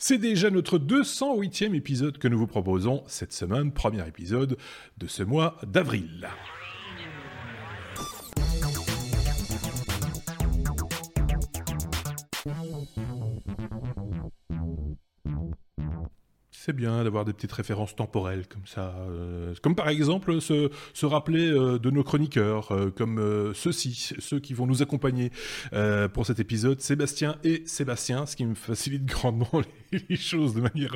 C'est déjà notre 208e épisode que nous vous proposons cette semaine, premier épisode de ce mois d'avril. C'est bien d'avoir des petites références temporelles comme ça. Euh, comme par exemple se, se rappeler euh, de nos chroniqueurs, euh, comme ceux-ci, ceux qui vont nous accompagner pour cet épisode, Sébastien et Sébastien, ce qui me facilite grandement les, choses de manière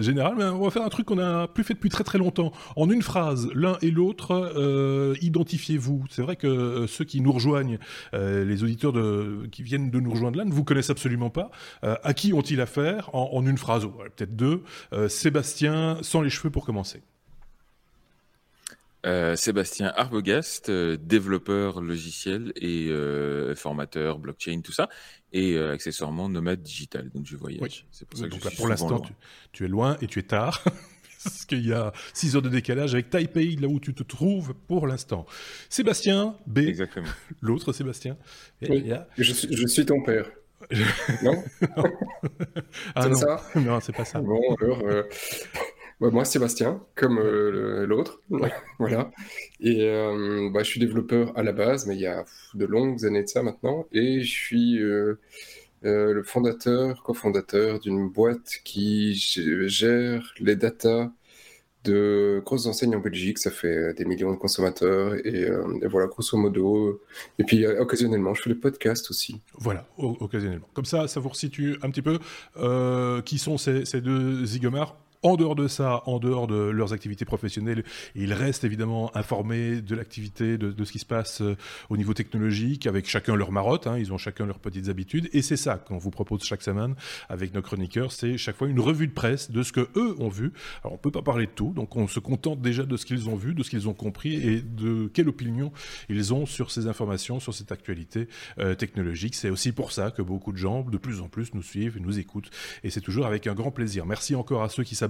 générale. Mais on va faire un truc qu'on n'a plus fait depuis très très longtemps. En une phrase, l'un et l'autre, identifiez-vous. C'est vrai que ceux qui nous rejoignent, les auditeurs qui viennent de nous rejoindre là, ne vous connaissent absolument pas. à qui ont-ils affaire en, une phrase, peut-être deux Sébastien, sans les cheveux pour commencer. Euh, Sébastien Arbogast, euh, développeur logiciel et formateur blockchain, tout ça, et accessoirement nomade digital. Donc je voyage. C'est pour ça que pour l'instant, tu, es loin et tu es tard. Parce qu'il y a 6 heures de décalage avec Taipei, là où tu te trouves pour l'instant. Sébastien, B. Exactement. L'autre Sébastien. je suis ton père. Non, ah C'est ça Non, c'est pas ça. Bon, alors, euh, bah, moi, Sébastien, comme euh, l'autre. voilà. Et euh, bah, je suis développeur à la base, mais il y a de longues années de ça maintenant. Et je suis le fondateur, cofondateur d'une boîte qui gère les datas de grosses enseignes en Belgique, ça fait des millions de consommateurs, et, euh, voilà, grosso modo. Et puis, euh, occasionnellement, je fais des podcasts aussi. Voilà, occasionnellement. Comme ça, ça vous resitue un petit peu euh, qui sont ces, ces deux zigomars? En dehors de ça, en dehors de leurs activités professionnelles, ils restent évidemment informés de l'activité, de, ce qui se passe euh, au niveau technologique, avec chacun leur marotte, hein, ils ont chacun leurs petites habitudes, et c'est ça qu'on vous propose chaque semaine avec nos chroniqueurs, c'est chaque fois une revue de presse de ce que eux ont vu. Alors on peut pas parler de tout, donc on se contente déjà de ce qu'ils ont vu, de ce qu'ils ont compris, et de quelle opinion ils ont sur ces informations, sur cette actualité euh, technologique. C'est aussi pour ça que beaucoup de gens, de plus en plus, nous suivent, nous écoutent, et c'est toujours avec un grand plaisir. Merci encore à ceux qui s'abonnent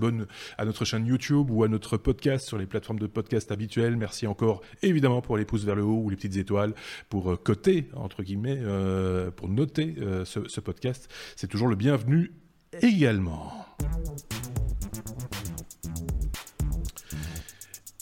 à notre chaîne YouTube ou à notre podcast sur les plateformes de podcast habituelles. Merci encore évidemment pour les pouces vers le haut ou les petites étoiles pour euh, coter, entre guillemets, euh, pour noter euh, ce podcast. C'est toujours le bienvenu également.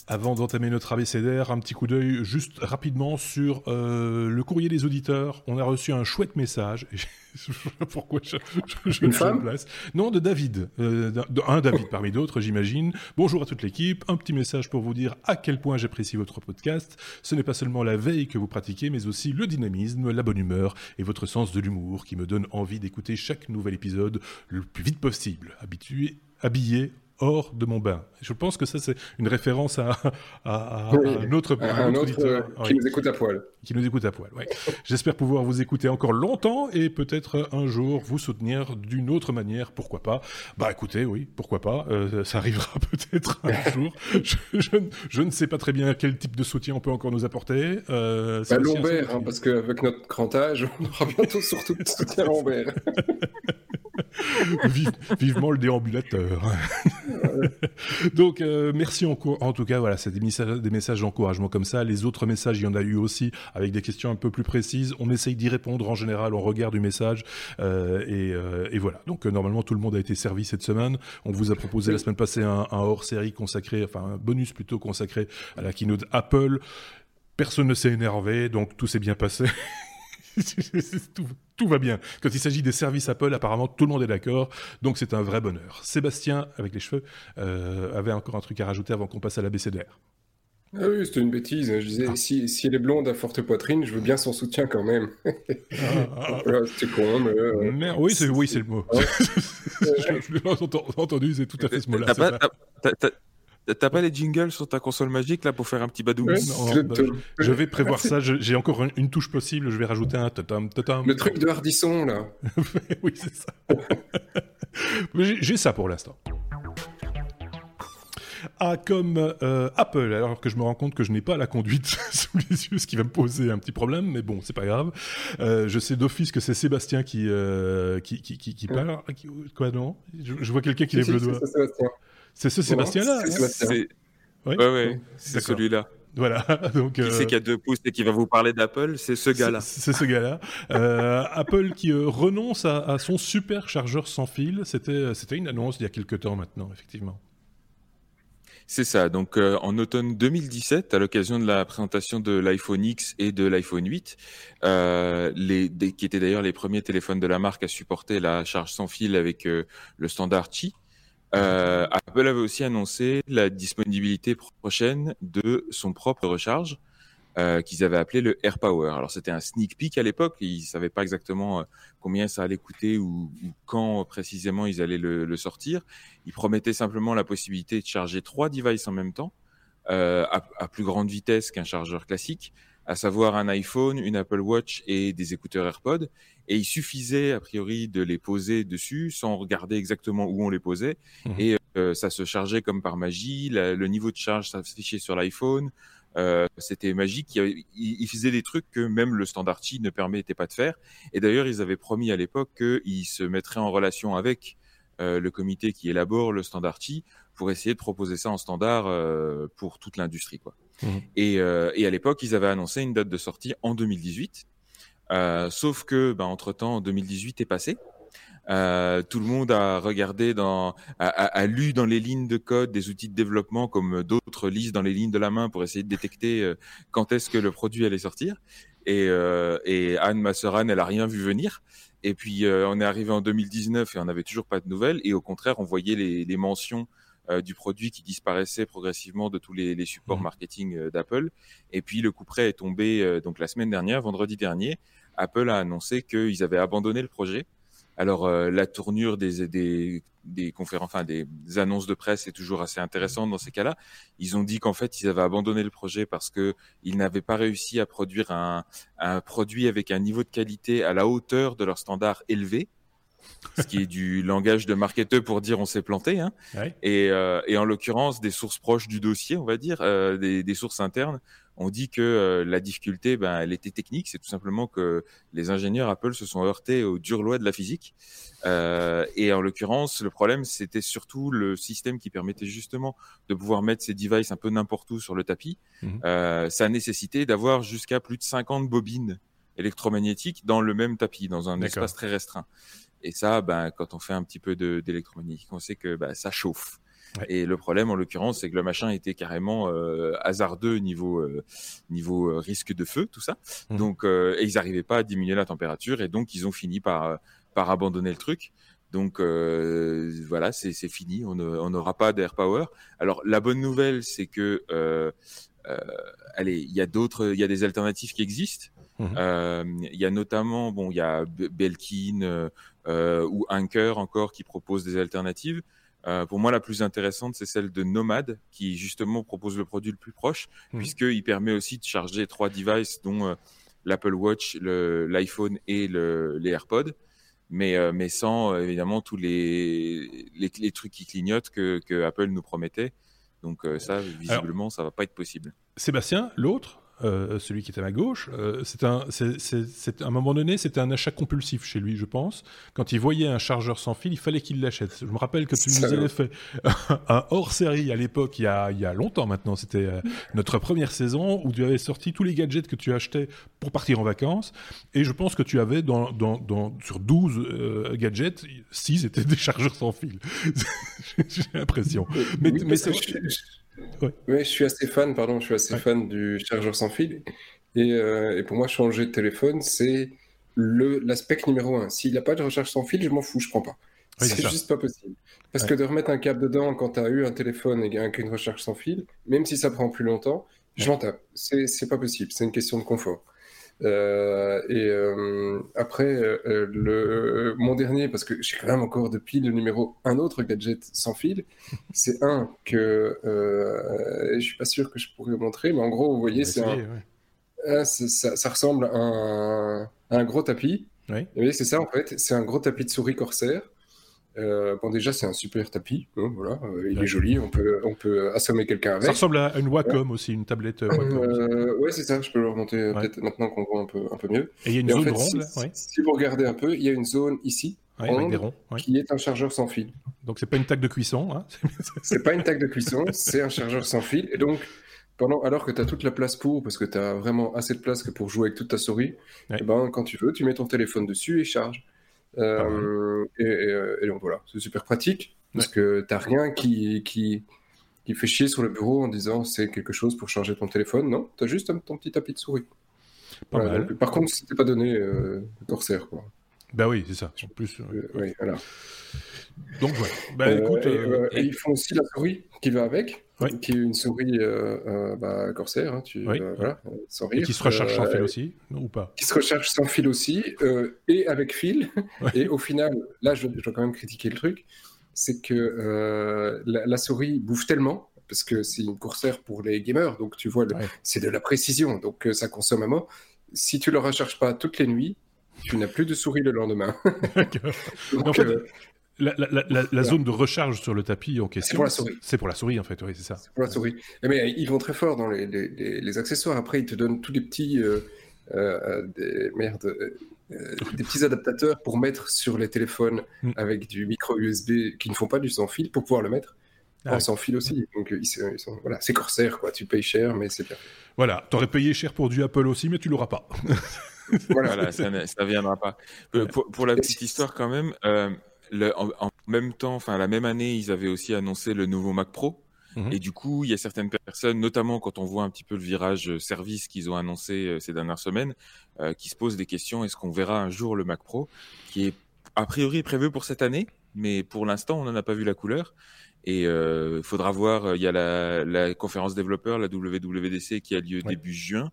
Avant d'entamer notre abécédaire, un petit coup d'œil juste rapidement sur euh, le courrier des auditeurs. On a reçu un chouette message. Pourquoi je, je, Une femme place Non, de David. Euh, un David parmi d'autres, j'imagine. Bonjour à toute l'équipe. Un petit message pour vous dire à quel point j'apprécie votre podcast. Ce n'est pas seulement la veille que vous pratiquez, mais aussi le dynamisme, la bonne humeur et votre sens de l'humour qui me donne envie d'écouter chaque nouvel épisode le plus vite possible. Habitué, habillé hors de mon bain. Je pense que ça, c'est une référence à, à, un autre, un autre euh, qui nous écoute à poil. Qui nous écoute à poil, ouais. J'espère pouvoir vous écouter encore longtemps et peut-être un jour vous soutenir d'une autre manière, pourquoi pas. Bah écoutez, oui, pourquoi pas, euh, ça arrivera peut-être un jour. Je, je, ne sais pas très bien quel type de soutien on peut encore nous apporter. Euh, bah, hein, parce qu'avec notre grand âge, on aura bientôt surtout de soutien Lombert. vivement le déambulateur. Donc, euh, merci en, en, tout cas. Voilà, c'est des messages, d'encouragement comme ça. Les autres messages, il y en a eu aussi avec des questions un peu plus précises. On essaye d'y répondre en général au regard du message. Euh, et, euh, et, voilà. Donc, normalement, tout le monde a été servi cette semaine. On vous a proposé la semaine passée un, un hors-série consacré, enfin, un bonus plutôt consacré à la keynote Apple. Personne ne s'est énervé, donc tout s'est bien passé. tout, tout, va bien. Quand il s'agit des services Apple, apparemment tout le monde est d'accord, donc c'est un vrai bonheur. Sébastien, avec les cheveux, euh, avait encore un truc à rajouter avant qu'on passe à la BCDR. Ah oui, c'était une bêtise. Je disais, ah. si, si, elle est blonde à forte poitrine, je veux bien son soutien quand même. Ah, ah, ah. c'est con, mais... Euh... oui, c'est oui, le mot. je l'ai entendu, c'est tout à fait ce mot-là. T'as pas les jingles sur ta console magique là pour faire un petit badou bah, je, vais prévoir ça. J'ai encore une, touche possible. Je vais rajouter un totem, totem. Le truc de Hardisson là. oui, c'est ça. J'ai ça pour l'instant. Ah, comme euh, Apple, alors que je me rends compte que je n'ai pas la conduite sous les yeux, ce qui va me poser un petit problème, mais bon, c'est pas grave. Euh, je sais d'office que c'est Sébastien qui, euh, qui, qui, qui, qui, parle. Quoi, non? Je, je, vois quelqu'un qui lève le doigt. C'est ce Sébastien-là C'est ouais, ouais, c'est celui-là. Voilà. Donc, qui c'est qui a deux pouces et qui va vous parler d'Apple C'est ce gars-là. C'est ce gars-là. Apple qui renonce à, à, son super chargeur sans fil. C'était une annonce il y a quelques temps maintenant, effectivement. C'est ça. Donc euh, en automne 2017, à l'occasion de la présentation de l'iPhone X et de l'iPhone 8, euh, les, qui étaient d'ailleurs les premiers téléphones de la marque à supporter la charge sans fil avec euh, le standard Qi, Apple avait aussi annoncé la disponibilité prochaine de son propre recharge euh, qu'ils avaient appelé le Air Power. Alors c'était un sneak peek à l'époque, ils savaient pas exactement euh, combien ça allait coûter ou, quand précisément ils allaient le, sortir. Ils promettaient simplement la possibilité de charger trois devices en même temps, euh, à, plus grande vitesse qu'un chargeur classique, à savoir un iPhone, une Apple Watch et des écouteurs AirPods. Et il suffisait a priori de les poser dessus sans regarder exactement où on les posait. Mmh. Et ça se chargeait comme par magie. le niveau de charge s'affichait sur l'iPhone. Euh, c'était magique. Il, il, faisait des trucs que même le standard Qi ne permettait pas de faire. Et d'ailleurs, ils avaient promis à l'époque qu'ils se mettraient en relation avec euh, le comité qui élabore le standard Qi pour essayer de proposer ça en standard euh, pour toute l'industrie. Quoi. Mmh. Et, et, à l'époque, ils avaient annoncé une date de sortie en 2018. sauf que, ben, entre-temps, 2018 est passé. Euh, tout le monde a regardé dans, a, a, lu dans les lignes de code des outils de développement comme d'autres lisent dans les lignes de la main pour essayer de détecter euh, quand est-ce que le produit allait sortir. Et, euh, et Anne Masseran, elle a rien vu venir. Et puis euh, on est arrivé en 2019 et on n'avait toujours pas de nouvelles. Et au contraire, on voyait les, les mentions du produit qui disparaissaient progressivement de tous les, les supports mmh. marketing d'Apple. Et puis le coup près est tombé donc la semaine dernière, vendredi dernier. Apple a annoncé qu'ils avaient abandonné le projet alors euh, la tournure des, des, des conférences, enfin des annonces de presse est toujours assez intéressante dans ces cas-là. Ils ont dit qu'en fait ils avaient abandonné le projet parce que ils n'avaient pas réussi à produire un, un produit avec un niveau de qualité à la hauteur de leur standard élevé ce qui est du langage de marketeur pour dire on s'est planté. Hein. Et, euh, et, en l'occurrence, des sources proches du dossier, on va dire, euh, des, des, sources internes, on dit que euh, la difficulté, ben, elle était technique. C'est tout simplement que les ingénieurs Apple se sont heurtés aux dures lois de la physique. Et en l'occurrence, le problème, c'était surtout le système qui permettait justement de pouvoir mettre ces devices un peu n'importe où sur le tapis. Euh, ça a nécessité d'avoir jusqu'à plus de 50 bobines électromagnétiques dans le même tapis, dans un espace très restreint. Et ça, ben, quand on fait un petit peu d'électromagnétique, on sait que ben, ça chauffe. Et le problème, en l'occurrence, c'est que le machin était carrément euh, hasardeux niveau euh, niveau euh, risque de feu, tout ça. Mmh. Donc, et ils n'arrivaient pas à diminuer la température, et donc ils ont fini par par abandonner le truc. Donc voilà, c'est fini. On n'aura pas d'Air Power. Alors la bonne nouvelle, c'est que allez, il y a d'autres, il y a des alternatives qui existent. Mmh. Il y a notamment, bon, il y a Belkin ou Anker encore qui proposent des alternatives. Euh, pour moi, la plus intéressante, c'est celle de Nomad, qui justement propose le produit le plus proche, mmh. puisqu'il permet aussi de charger trois devices, dont euh, l'Apple Watch, l'iPhone et le, les AirPods, mais, euh, mais sans évidemment tous les, les, trucs qui clignotent que, que, Apple nous promettait. Donc ça, visiblement, ça va pas être possible. Sébastien, l'autre? Euh, celui qui est à ma gauche, euh, c'est un, c'est, à un moment donné, c'était un achat compulsif chez lui, je pense. Quand il voyait un chargeur sans fil, il fallait qu'il l'achète. Je me rappelle que tu nous avais fait un hors-série à l'époque, il y a, il y a longtemps maintenant. C'était euh, notre première saison où tu avais sorti tous les gadgets que tu achetais pour partir en vacances. Et je pense que tu avais dans, dans, dans sur 12 gadgets, 6 étaient des chargeurs sans fil. J'ai l'impression. Mais, mais c'est oui, je suis assez fan, pardon, je suis assez fan du chargeur sans fil. Et, euh, et, pour moi, changer de téléphone, c'est l'aspect numéro un. S'il n'a pas de recharge sans fil, je m'en fous, je prends pas. c'est juste pas possible. Parce que de remettre un câble dedans quand tu as eu un téléphone et une recharge sans fil, même si ça prend plus longtemps, je m'en tape. C'est pas possible. C'est une question de confort. Euh, et euh, après, euh, le, mon dernier, parce que j'ai quand même encore depuis le numéro un autre gadget sans fil, c'est un que je suis pas sûr que je pourrais vous montrer, mais en gros, vous voyez, c'est un, ça, ça, ressemble à un, un gros tapis. Oui. c'est ça en fait, c'est un gros tapis de souris Corsair euh, bon, déjà, c'est un super tapis. Hein, voilà, euh, il est joli. On peut, on peut assommer quelqu'un avec. Ça ressemble à une Wacom aussi, une tablette euh, Wacom. ouais, c'est ça. Je peux le remonter peut-être maintenant qu'on voit un peu, un peu mieux. Et il y a une zone ronde. Si, si, vous regardez un peu, il y a une zone ici. ronde, qui est un chargeur sans fil. Donc c'est pas une taque de cuisson. Hein c'est pas une taque de cuisson, c'est un chargeur sans fil. Et donc pendant, alors que tu as toute la place pour, parce que tu as vraiment assez de place que pour jouer avec toute ta souris, et eh ben, quand tu veux, tu mets ton téléphone dessus et charge. Euh, et, donc voilà, c'est super pratique, parce que tu n'as rien qui, qui, qui fait chier sur le bureau en disant c'est quelque chose pour charger ton téléphone. Non, tu as juste ton petit tapis de souris. par contre, c'était pas donné euh, Corsair. Quoi. Bah oui, c'est ça. En plus, euh, oui, voilà. Donc voilà. Bah, écoute, euh, et, ils font aussi la souris qui va avec, qui est une souris bah, Corsair, hein, tu, voilà, sans rire. Et qui se recharge sans fil aussi, ou pas? Qui se recharge sans fil aussi, et avec fil. Et au final, là, je, je dois quand même critiquer le truc c'est que euh, la, souris bouffe tellement, parce que c'est une courseur pour les gamers, donc tu vois, c'est de la précision, donc euh, ça consomme à mort. Si tu ne le recharges pas toutes les nuits, tu n'as plus de souris le lendemain. en fait, euh, la, zone de recharge sur le tapis en question, c'est pour la souris. C'est pour la souris, en fait, oui, c'est ça. C'est pour la souris. Mais ils vont très fort dans les, accessoires. Après, ils te donnent tous les petits. des, merde, euh, des petits adaptateurs pour mettre sur les téléphones mm. avec du micro USB qui ne font pas du sans fil pour pouvoir le mettre ah en sans fil aussi. Donc ils sont, voilà, c'est Corsair quoi. Tu payes cher, mais c'est bien. Voilà, t'aurais payé cher pour du Apple aussi, mais tu l'auras pas. voilà, ça, ne viendra pas. Euh, pour, la petite histoire quand même, euh, en, en, même temps, enfin la même année, ils avaient aussi annoncé le nouveau Mac Pro. Mmh et du coup, il y a certaines personnes, notamment quand on voit un petit peu le virage euh, service qu'ils ont annoncé ces dernières semaines, euh, qui se posent des questions. Est-ce qu'on verra un jour le Mac Pro, qui est a priori prévu pour cette année, mais pour l'instant, on n'en a pas vu la couleur. Et il faudra voir. Il y a la, conférence développeur, la WWDC, qui a lieu début juin.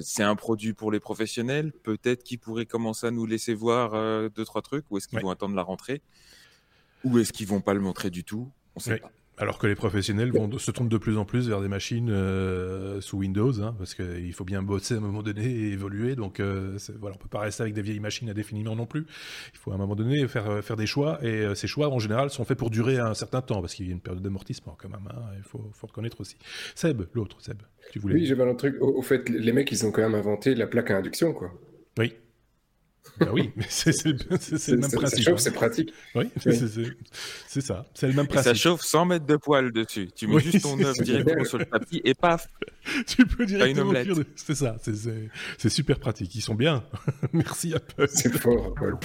C'est un produit pour les professionnels. Peut-être qu'ils pourraient commencer à nous laisser voir deux trois trucs, ou est-ce qu'ils vont attendre la rentrée, ou est-ce qu'ils vont pas le montrer du tout? On sait pas. Alors que les professionnels vont, se tournent de plus en plus vers des machines euh, sous Windows, hein, parce qu'il faut bien bosser à un moment donné et évoluer. Donc euh, voilà, on peut pas rester avec des vieilles machines indéfiniment non plus. Il faut à un moment donné faire, euh, faire des choix, et euh, ces choix en général sont faits pour durer un certain temps, parce qu'il y a une période d'amortissement quand même. Hein, il faut, faut reconnaître aussi. Seb, l'autre, Seb, tu voulais. Oui, j'avais un truc. Au, au, fait, les mecs, ils ont quand même inventé la plaque à induction, quoi. Oui. Bah oui, mais c'est le même principe. Ça chauffe, hein. c'est pratique. Oui, c'est ça. C'est le même principe. ça chauffe sans mettre de poils dessus. Tu mets juste ton œuf directement sur le tapis et paf Tu peux directement cuire. C'est ça, c'est super pratique. Ils sont bien. Merci Apple. C'est fort, Apple.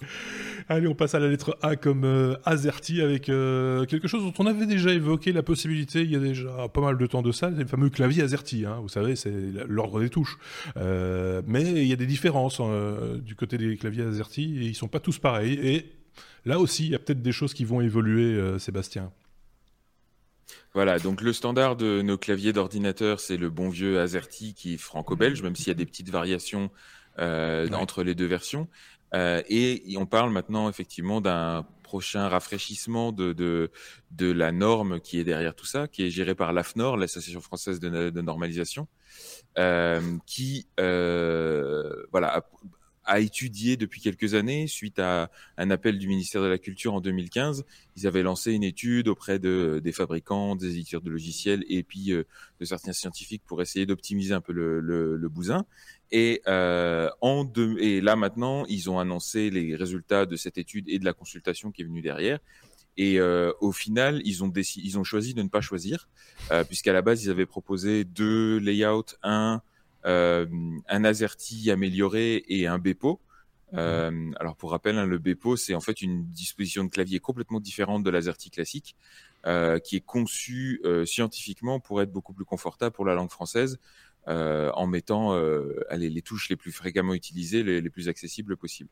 Allez, on passe à la lettre A comme euh, Azerty avec euh, quelque chose dont on avait déjà évoqué la possibilité il y a déjà pas mal de temps de ça, c'est le fameux clavier Azerty. Hein, vous savez, c'est l'ordre des touches. Euh, mais il y a des différences hein, du côté des claviers Azerty et ils sont pas tous pareils. Et là aussi, il y a peut-être des choses qui vont évoluer, Sébastien. Voilà, donc le standard de nos claviers d'ordinateur, c'est le bon vieux Azerty qui est franco-belge, même s'il y a des petites variations entre les deux versions. Euh, et on parle maintenant effectivement d'un prochain rafraîchissement de, de, de, la norme qui est derrière tout ça, qui est gérée par l'AFNOR, l'Association française de, normalisation, euh, qui euh, voilà, a, a, étudié depuis quelques années, suite à un appel du ministère de la Culture en 2015, ils avaient lancé une étude auprès de, des fabricants, des éditeurs de logiciels et puis euh, de certains scientifiques pour essayer d'optimiser un peu le, le, le bousin. Et, euh, en deux, et là maintenant, ils ont annoncé les résultats de cette étude et de la consultation qui est venue derrière. Et euh, au final, ils ont, décidé, ils ont choisi de ne pas choisir, euh, puisqu'à la base, ils avaient proposé deux layouts, un, euh, un AZERTY amélioré et un Bepo. Euh, alors pour rappel, hein, le Bepo, c'est en fait une disposition de clavier complètement différente de l'AZERTY classique, euh, qui est conçue euh, scientifiquement pour être beaucoup plus confortable pour la langue française. Euh, en mettant euh, les touches les plus fréquemment utilisées, les, les plus accessibles possibles.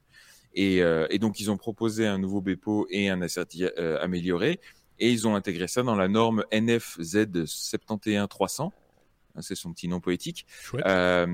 Et, euh, et, donc, ils ont proposé un nouveau Bepo et un asserti amélioré, et ils ont intégré ça dans la norme NFZ 71300. C'est son petit nom poétique. Euh,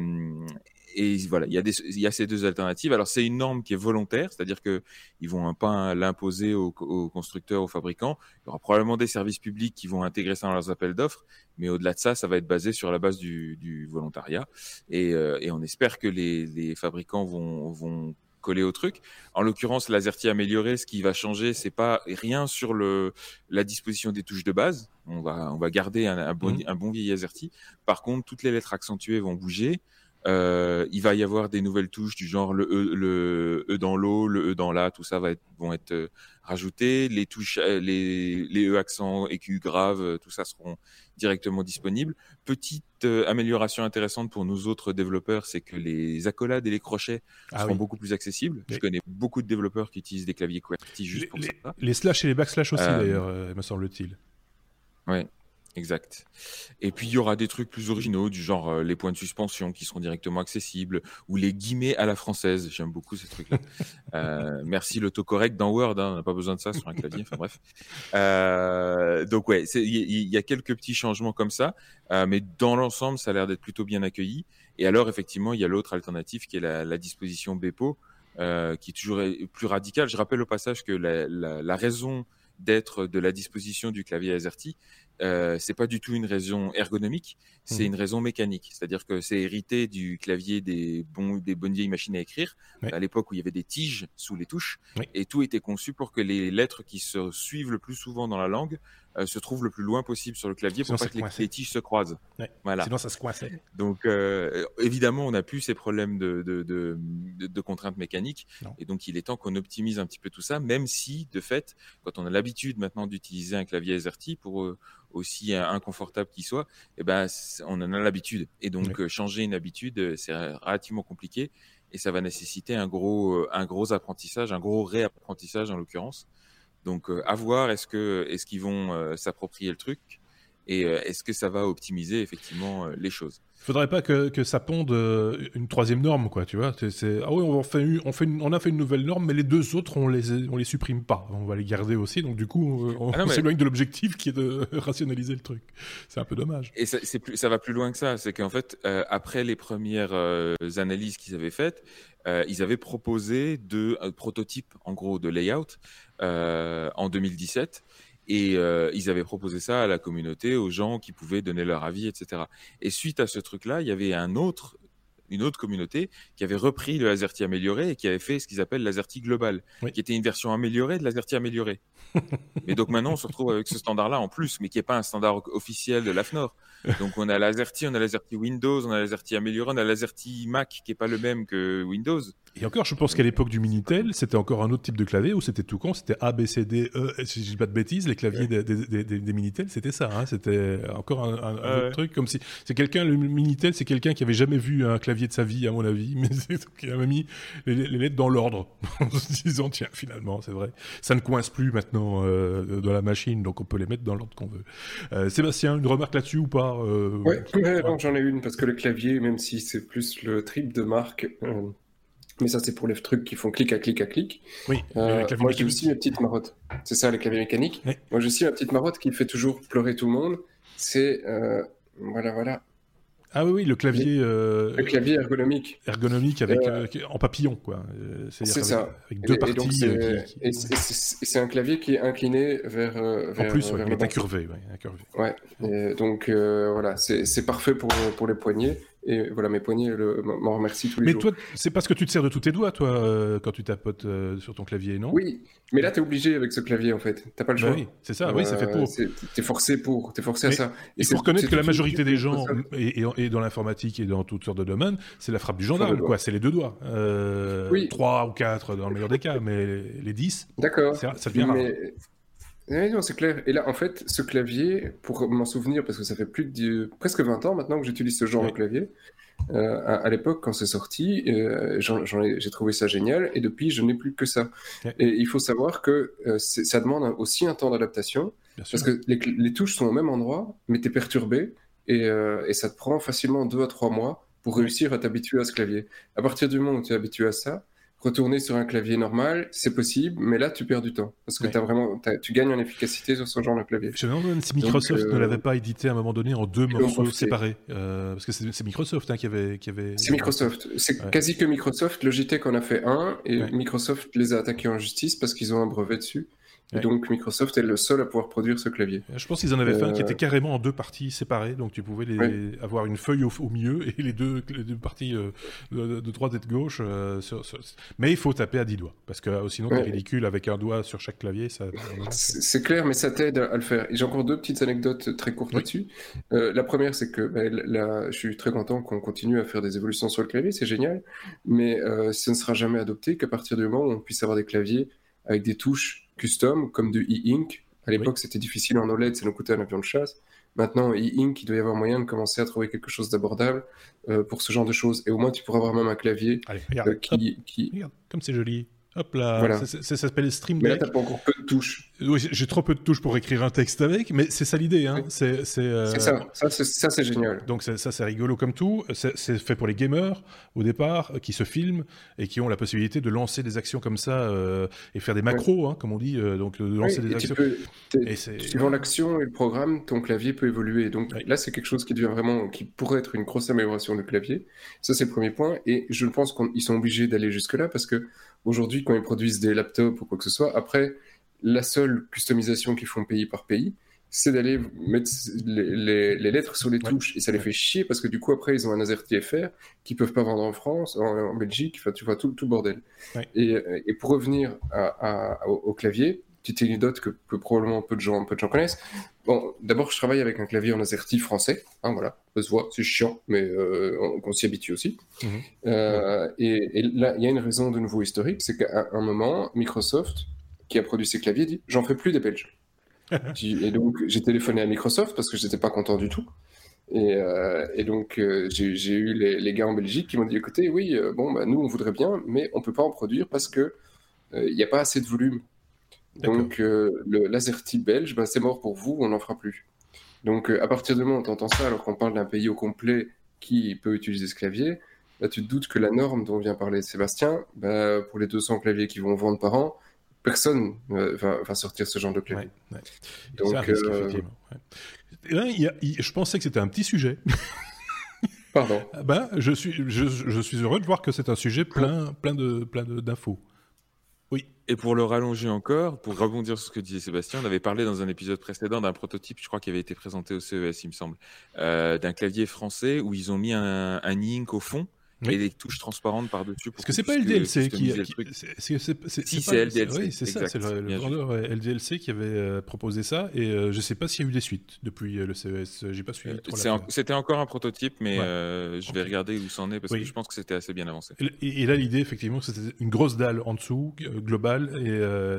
et voilà, il y, a des, il y a ces deux alternatives. Alors c'est une norme qui est volontaire, c'est-à-dire que ils vont pas l'imposer aux, constructeurs, aux fabricants. Il y aura probablement des services publics qui vont intégrer ça dans leurs appels d'offres, mais au-delà de ça, ça va être basé sur la base du, du volontariat. Et, euh, et, on espère que les, les fabricants vont, vont coller au truc. En l'occurrence, l'Azerty amélioré, ce qui va changer, c'est pas rien sur le, la disposition des touches de base. On va, on va garder un, un, bon, mmh. un bon vieil Azerty. Par contre, toutes les lettres accentuées vont bouger. Euh, il va y avoir des nouvelles touches du genre le E, le e dans l'eau, le E dans la, tout ça va être, vont être euh, rajoutés. Les touches, euh, les, les E accents, écus graves, tout ça seront directement disponibles. Petite amélioration intéressante pour nous autres développeurs, c'est que les accolades et les crochets ah seront beaucoup plus accessibles. Je connais beaucoup de développeurs qui utilisent des claviers QWERTY juste pour ça. Les slash et les backslash aussi d'ailleurs, me semble-t-il. Oui, Exact. Et puis il y aura des trucs plus originaux, du genre euh, les points de suspension qui seront directement accessibles, ou les guillemets à la française. J'aime beaucoup ces trucs-là. euh, merci l'autocorrect dans Word, hein, on n'a pas besoin de ça sur un clavier. Enfin bref. Euh, donc ouais, il y, a quelques petits changements comme ça, mais dans l'ensemble, ça a l'air d'être plutôt bien accueilli. Et alors effectivement, il y a l'autre alternative qui est la, la disposition Bepo, qui est toujours plus radicale. Je rappelle au passage que la, la, la raison d'être de la disposition du clavier AZERTY, euh, c'est pas du tout une raison ergonomique, c'est mmh. une raison mécanique. C'est-à-dire que c'est hérité du clavier des, bons, des bonnes vieilles machines à écrire, à l'époque où il y avait des tiges sous les touches, et tout était conçu pour que les lettres qui se suivent le plus souvent dans la langue euh, se trouvent le plus loin possible sur le clavier pour pas que les, tiges se croisent. Voilà. Sinon, ça se coinçait. Donc, euh, évidemment, on n'a plus ces problèmes de, de, de, de contraintes mécaniques, et donc il est temps qu'on optimise un petit peu tout ça, même si, de fait, quand on a l'habitude maintenant d'utiliser un clavier AZERTY pour aussi inconfortable qu'il soit, eh ben, on en a l'habitude. Et donc, euh, changer une habitude, euh, c'est relativement compliqué et ça va nécessiter un gros, euh, un gros apprentissage, un gros réapprentissage en l'occurrence. Donc, à voir, est-ce qu'ils vont s'approprier le truc et est-ce que ça va optimiser effectivement les choses faudrait pas que, que, ça ponde euh, une troisième norme, quoi, tu vois. C'est, ah oui, on, fait, on, fait on a fait une nouvelle norme, mais les deux autres, on les, on les supprime pas. On va les garder aussi, donc du coup, euh, on, ah s'éloigne de l'objectif qui est de rationaliser le truc. C'est un peu dommage. Et ça, c'est plus, ça va plus loin que ça. C'est qu'en fait, euh, après les premières analyses qu'ils avaient faites, ils avaient proposé deux prototypes, en gros, de layout en 2017 et euh, ils avaient proposé ça à la communauté, aux gens qui pouvaient donner leur avis, etc. Et suite à ce truc-là, il y avait un autre, une autre communauté qui avait repris le Laserty amélioré et qui avait fait ce qu'ils appellent Laserty global, qui était une version améliorée de Laserty amélioré. mais donc maintenant, on se retrouve avec ce standard-là en plus, mais qui n'est pas un standard officiel de l'AFNOR. Donc on a Laserty, on a Laserty Windows, on a Laserty amélioré, on a Laserty Mac qui n'est pas le même que Windows. Et encore, je pense qu'à l'époque du Minitel, c'était encore un autre type de clavier où c'était tout con, c'était A, B, C, D, E, si je dis pas de bêtises, les claviers des, des, des, Minitel, c'était ça, hein, c'était encore un, autre truc, comme si c'est quelqu'un, le Minitel, c'est quelqu'un qui avait jamais vu un clavier de sa vie, à mon avis, mais qui avait mis les, lettres dans l'ordre, en se disant, tiens, finalement, c'est vrai, ça ne coince plus maintenant euh, dans la machine, donc on peut les mettre dans l'ordre qu'on veut. Euh, Sébastien, une remarque là-dessus ou pas euh, Ouais, j'en ai une, parce que le clavier, même si c'est plus le trip de marque, mais ça, c'est pour les trucs qui font clic à clic à clic. Oui, euh, moi, j'ai aussi ma petite marotte. C'est ça, les claviers mécaniques. Moi, j'ai aussi ma petite marotte qui fait toujours pleurer tout le monde. C'est. Euh, voilà, voilà. Ah oui, oui, le clavier. Euh, le clavier ergonomique. Ergonomique avec, en papillon, quoi. C'est ça. Avec deux parties. Et c'est un clavier qui est incliné vers. vers en plus, vers il est incurvé. Ouais. Et donc, voilà, c'est parfait pour, pour les poignets. Et voilà, mes poignets m'en remercient tous les mais jours. Mais toi, c'est parce que tu te sers de tous tes doigts, toi, euh, quand tu tapotes euh, sur ton clavier, non? Oui, mais là, tu es obligé avec ce clavier, en fait. T'as pas le bah choix. oui, c'est ça, oui, ça fait pour. Euh, t'es forcé pour, es forcé à ça. il faut reconnaître que la majorité des gens, et, dans l'informatique et dans toutes sortes de domaines, c'est la frappe du gendarme, quoi. C'est les deux doigts. oui. Trois ou quatre dans le meilleur des cas, mais les dix, D'accord. ça devient rare. Non, c'est clair. Et là, en fait, ce clavier, pour m'en souvenir, parce que ça fait plus de presque 20 ans maintenant que j'utilise ce genre de clavier, euh, à, l'époque, quand c'est sorti, euh, j'ai trouvé ça génial, et depuis, je n'ai plus que ça. Et il faut savoir que euh, ça demande aussi un temps d'adaptation, parce que les, touches sont au même endroit, mais tu es perturbé, et, et, ça te prend facilement 2 à 3 mois pour réussir à t'habituer à ce clavier. À partir du moment où tu es habitué à ça, retourner sur un clavier normal, c'est possible, mais là, tu perds du temps. Parce que as vraiment, tu gagnes en efficacité sur ce genre de clavier. Je me demande si Microsoft ne euh, l'avait pas édité à un moment donné en deux morceaux séparés. Euh, parce que c'est Microsoft hein, qui avait. Qui avait... C'est Microsoft. C'est quasi que Microsoft. Logitech en a fait un, et Microsoft les a attaqués en justice parce qu'ils ont un brevet dessus. Et donc Microsoft est le seul à pouvoir produire ce clavier. Je pense qu'ils en avaient fait un qui était carrément en deux parties séparées, donc tu pouvais les... avoir une feuille au, milieu et les deux, les deux parties de, droite et de gauche. Mais il faut taper à 10 doigts, parce que sinon c'est ridicule avec un doigt sur chaque clavier. Ça... C'est clair, mais ça t'aide à le faire. J'ai encore deux petites anecdotes très courtes là-dessus. la première, c'est que ben, là, je suis très content qu'on continue à faire des évolutions sur le clavier, c'est génial, mais ce ne sera jamais adopté qu'à partir du moment où on puisse avoir des claviers avec des touches custom, comme de e-ink. À l'époque, c'était difficile en OLED, ça nous coûtait un avion de chasse. Maintenant, e-ink, il doit y avoir moyen de commencer à trouver quelque chose d'abordable euh, pour ce genre de choses. Et au moins, tu pourras avoir même un clavier euh, qui, qui... comme c'est joli. Hop là, ça, s'appelle Stream Deck. Mais là, t'as pas encore peu de touches. Oui, j'ai trop peu de touches pour écrire un texte avec, mais c'est ça l'idée. Hein. C'est euh, ça, ça c'est génial. Donc ça, c'est rigolo comme tout. C'est fait pour les gamers, au départ, qui se filment et qui ont la possibilité de lancer des actions comme ça euh, et faire des macros, hein, comme on dit. Euh, donc de lancer des actions. et suivant l'action et le programme, ton clavier peut évoluer. Donc là, c'est quelque chose qui devient vraiment, qui pourrait être une grosse amélioration du clavier. Ça, c'est le premier point. Et je pense qu'ils sont obligés d'aller jusque-là parce que Aujourd'hui, quand ils produisent des laptops ou quoi que ce soit, après, la seule customisation qu'ils font pays par pays, c'est d'aller mettre les, lettres sur les touches. Et ça les fait chier parce que du coup, après, ils ont un AZERTY FR qu'ils peuvent pas vendre en France, en, Belgique, enfin, tu vois, tout, tout bordel. Et, et, pour revenir au, clavier, petite anecdote que, que, probablement peu de gens, peu de gens connaissent. Bon, d'abord, je travaille avec un clavier en AZERTY français. Hein, voilà, ça se voit, c'est chiant, mais euh, on, s'y habitue aussi. Mhm. Euh, et, là, il y a une raison de nouveau historique, c'est qu'à un moment, Microsoft, qui a produit ces claviers, dit j'en fais plus des Belges. et donc, j'ai téléphoné à Microsoft parce que je n'étais pas content du tout. Et, euh, et donc, j'ai eu les, les, gars en Belgique qui m'ont dit écoutez, oui, bon, bah, nous, on voudrait bien, mais on peut pas en produire parce que il n'y a pas assez de volume. Donc euh, le l'Azerty belge, bah, c'est mort pour vous, on n'en fera plus. Donc euh, à partir du moment où tu entends ça, alors qu'on parle d'un pays au complet qui peut utiliser ce clavier, là tu te doutes que la norme dont vient parler Sébastien, bah, pour les 200 claviers qui vont vendre par an, personne euh, va, sortir ce genre de clavier. Donc, je pensais que c'était un petit sujet. Pardon. ben, je, suis, je, je, suis heureux de voir que c'est un sujet plein, plein d'infos. Plein de, oui. Et pour le rallonger encore, pour rebondir sur ce que disait Sébastien, on avait parlé dans un épisode précédent d'un prototype, je crois, qui avait été présenté au CES, il me semble, euh, d'un clavier français où ils ont mis un, un ink au fond et des touches transparentes par-dessus. Parce que c'est pas LDLC qui. Si, c'est LDLC. Oui, c'est ça, c'est le, vendeur LDLC qui avait euh, proposé ça. Et euh, je sais pas s'il y a eu des suites depuis euh, le CES. J'ai pas suivi C'était encore un prototype, mais je vais regarder où c'en est parce que je pense que c'était assez bien avancé. Et, là, l'idée, effectivement, c'était une grosse dalle en dessous, globale,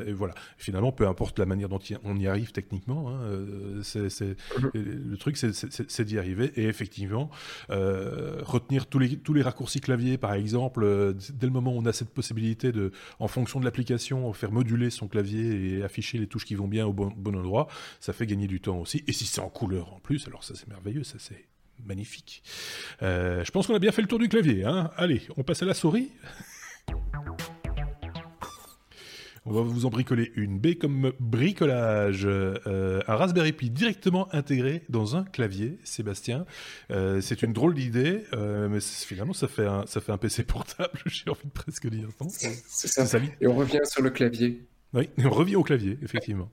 et, voilà. Finalement, peu importe la manière dont on y arrive techniquement, hein, mhm. le truc, c'est d'y arriver. Et effectivement, retenir tous les, tous les raccourcis clavier, par exemple, euh, dès le moment où on a cette possibilité de, en fonction de l'application, faire moduler son clavier et afficher les touches qui vont bien au bon, endroit, ça fait gagner du temps aussi. Et si c'est en couleur en plus, alors ça c'est merveilleux, ça c'est magnifique. Euh, je pense qu'on a bien fait le tour du clavier. Hein Allez, on passe à la souris. On va vous en bricoler une. B comme bricolage. Euh, un Raspberry Pi directement intégré dans un clavier, Sébastien. Euh, c'est une drôle d'idée, euh, mais finalement, ça fait, un, ça fait un PC portable, j'ai envie de presque dire. C'est ça. Et on revient sur le clavier. Oui, on revient au clavier, effectivement.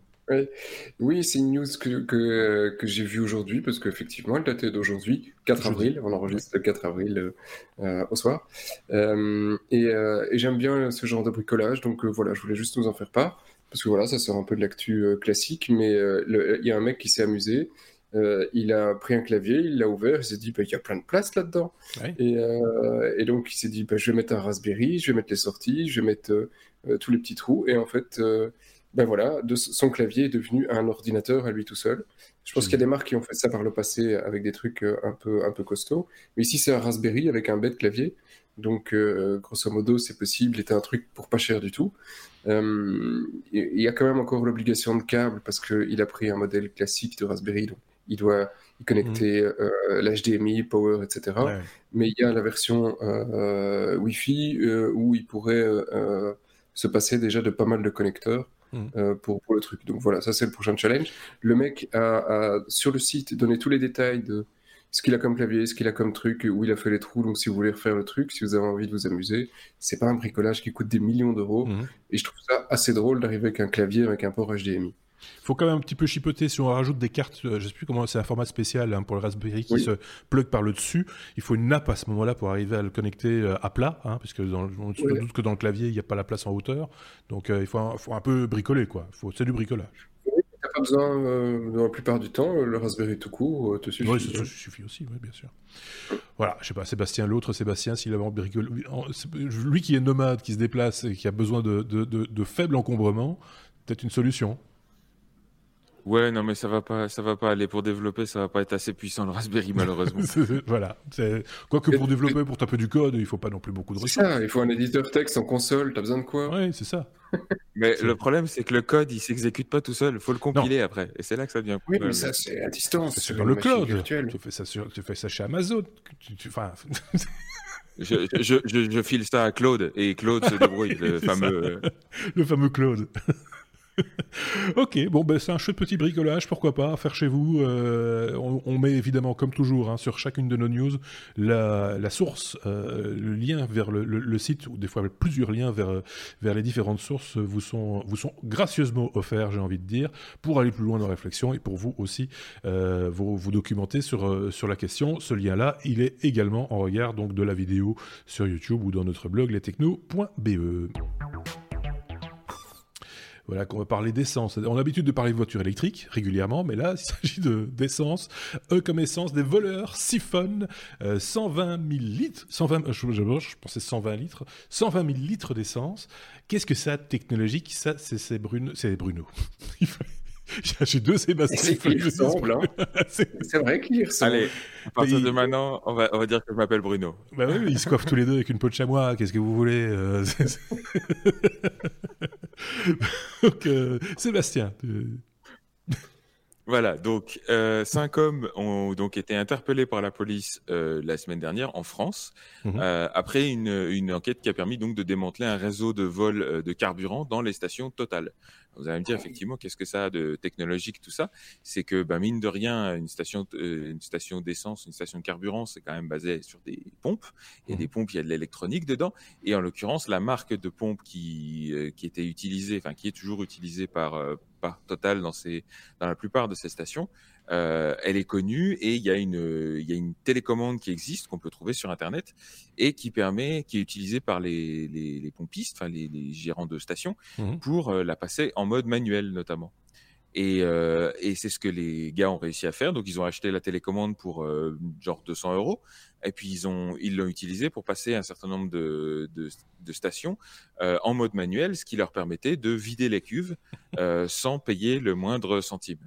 Oui, c'est une news que, que, que j'ai vue aujourd'hui, parce qu'effectivement, elle datait d'aujourd'hui, 4 avril, on enregistre le 4 avril euh, euh, au soir. Euh, et, et j'aime bien ce genre de bricolage, donc voilà, je voulais juste nous en faire part, parce que voilà, ça sort un peu de l'actu classique, mais il y a un mec qui s'est amusé, il a pris un clavier, il l'a ouvert, il s'est dit, bah, il y a plein de place là-dedans. Et, et, donc, il s'est dit, bah, je vais mettre un Raspberry, je vais mettre les sorties, je vais mettre tous les petits trous, et en fait ben voilà, de son clavier est devenu un ordinateur à lui tout seul. Je pense qu'il y a des marques qui ont fait ça par le passé avec des trucs euh, un peu, un peu costauds. Mais ici, c'est un Raspberry avec un bête clavier. Donc, euh, grosso modo, c'est possible. C'était un truc pour pas cher du tout. Euh, il y a quand même encore l'obligation de câble parce qu'il a pris un modèle classique de Raspberry. Donc, il doit y connecter mmh. l'HDMI, Power, etc. Mais il y a la version Wi-Fi où il pourrait se passer déjà de pas mal de connecteurs. Mm. Euh, pour, pour, le truc. Donc voilà, ça c'est le prochain challenge. Le mec a, sur le site donné tous les détails de ce qu'il a comme clavier, ce qu'il a comme truc, où il a fait les trous. Donc, si vous voulez refaire le truc, si vous avez envie de vous amuser, c'est pas un bricolage qui coûte des millions d'euros. Mhm. Et je trouve ça assez drôle d'arriver avec un clavier avec un port HDMI. Il faut quand même un petit peu chipoter si on rajoute des cartes. euh, Je sais plus comment c'est un format spécial hein, pour le Raspberry qui Oui. se plug par le dessus. Il faut une nappe à ce moment-là pour arriver à le connecter euh, à plat, hein, puisque dans, on se Oui. doute que dans le clavier il n'y a pas la place en hauteur. Donc euh, il faut un, faut un peu bricoler quoi. Faut, c'est du bricolage. T'as pas besoin, euh, dans la plupart du temps, le Raspberry tout court te suffit. Oui, ça, ça suffit aussi, oui, bien sûr. Voilà, je sais pas, Sébastien, l'autre Sébastien, s'il avait bricolé, lui qui est nomade, qui se déplace et qui a besoin de, de, de, de faible encombrement, peut-être une solution. Ouais, non, mais ça va pas, ça va pas aller pour développer, ça va pas être assez puissant le Raspberry malheureusement. Voilà. Quoique pour développer, pour taper du code, il faut pas non plus beaucoup de C'est ressources. ça, il faut un éditeur texte en console, t'as besoin de quoi? Oui, c'est ça. mais le problème, c'est que le code, il s'exécute pas tout seul, faut le compiler après, et c'est là que ça devient. Oui, mais ça, c'est à distance. C'est sur une le cloud. virtuelle. Tu fais ça, sur, tu fais ça chez Amazon. Tu- tu- Enfin, Je, je, je, je file ça à Claude et Claude se débrouille, le fameux. euh, le fameux Claude. ok, bon, ben, c'est un chouette petit bricolage, pourquoi pas, faire chez vous. euh, on, met évidemment, comme toujours, hein, sur chacune de nos news, la, source, euh, le lien vers le, site, ou des fois plusieurs liens vers, les différentes sources vous sont, gracieusement offerts, j'ai envie de dire, pour aller plus loin dans la réflexion et pour vous aussi euh, vous, documenter sur, sur la question. Ce lien-là, il est également en regard donc, de la vidéo sur YouTube ou dans notre blog lestechno.be. Voilà qu'on va parler d'essence. On a l'habitude de parler de voitures électriques régulièrement, mais là, il s'agit de d'essence. Eux, comme essence, des voleurs siphonnent euh, 120 000 litres. 120, euh, je, je- je pensais 120 litres. 120 000 litres d'essence. Qu'est-ce que ça, technologique? Ça, c'est c'est Bruno. C'est Bruno. J'ai deux Sébastien. C'est qu'il ressemble, hein. C'est- C'est vrai qu'il ressemble. Allez, à partir de maintenant, on va, on va dire que je m'appelle Bruno. Bah oui, ils se coiffent tous les deux avec une peau de chamois. Qu'est-ce que vous voulez euh, Donc, euh, Sébastien. Voilà, donc euh, cinq hommes ont donc été interpellés par la police euh, la semaine dernière en France Mhm. euh, après une, une enquête qui a permis donc de démanteler un réseau de vol euh, de carburant dans les stations Total. Vous allez me dire effectivement qu'est-ce que ça a de technologique tout ça? C'est que bah, mine de rien une station euh, une station d'essence, une station de carburant, c'est quand même basé sur des pompes. Et Mhm. des pompes il y a de l'électronique dedans. Et en l'occurrence la marque de pompe qui euh, qui était utilisée, enfin qui est toujours utilisée par euh, par Total dans ces dans la plupart de ces stations, euh, elle est connue et il y a une il y a une télécommande qui existe qu'on peut trouver sur internet et qui permet qui est utilisée par les les, les pompistes, enfin les, les gérants de stations Mhm. pour euh, la passer en mode manuel notamment. Et, euh, et c'est ce que les gars ont réussi à faire. Donc ils ont acheté la télécommande pour euh, genre 200 euros. Et puis ils ont ils l'ont utilisé pour passer un certain nombre de, de, de stations euh, en mode manuel, ce qui leur permettait de vider les cuves euh, sans payer le moindre centime.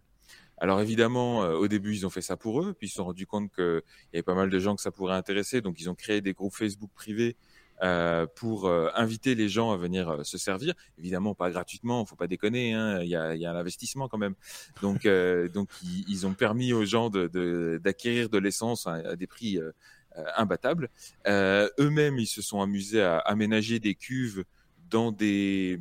Alors évidemment, euh, au début, ils ont fait ça pour eux, puis ils se sont rendus compte qu'il y avait pas mal de gens que ça pourrait intéresser, donc ils ont créé des groupes Facebook privés euh, pour euh, inviter les gens à venir euh, se servir. Évidemment, pas gratuitement, faut pas déconner, hein, il y, a, y a un investissement quand même. Donc, euh, donc ils, ont permis aux gens de- de- d'acquérir de, l'essence à, à des prix euh, imbattables. Euh, Eux-mêmes, ils se sont amusés à aménager des cuves dans des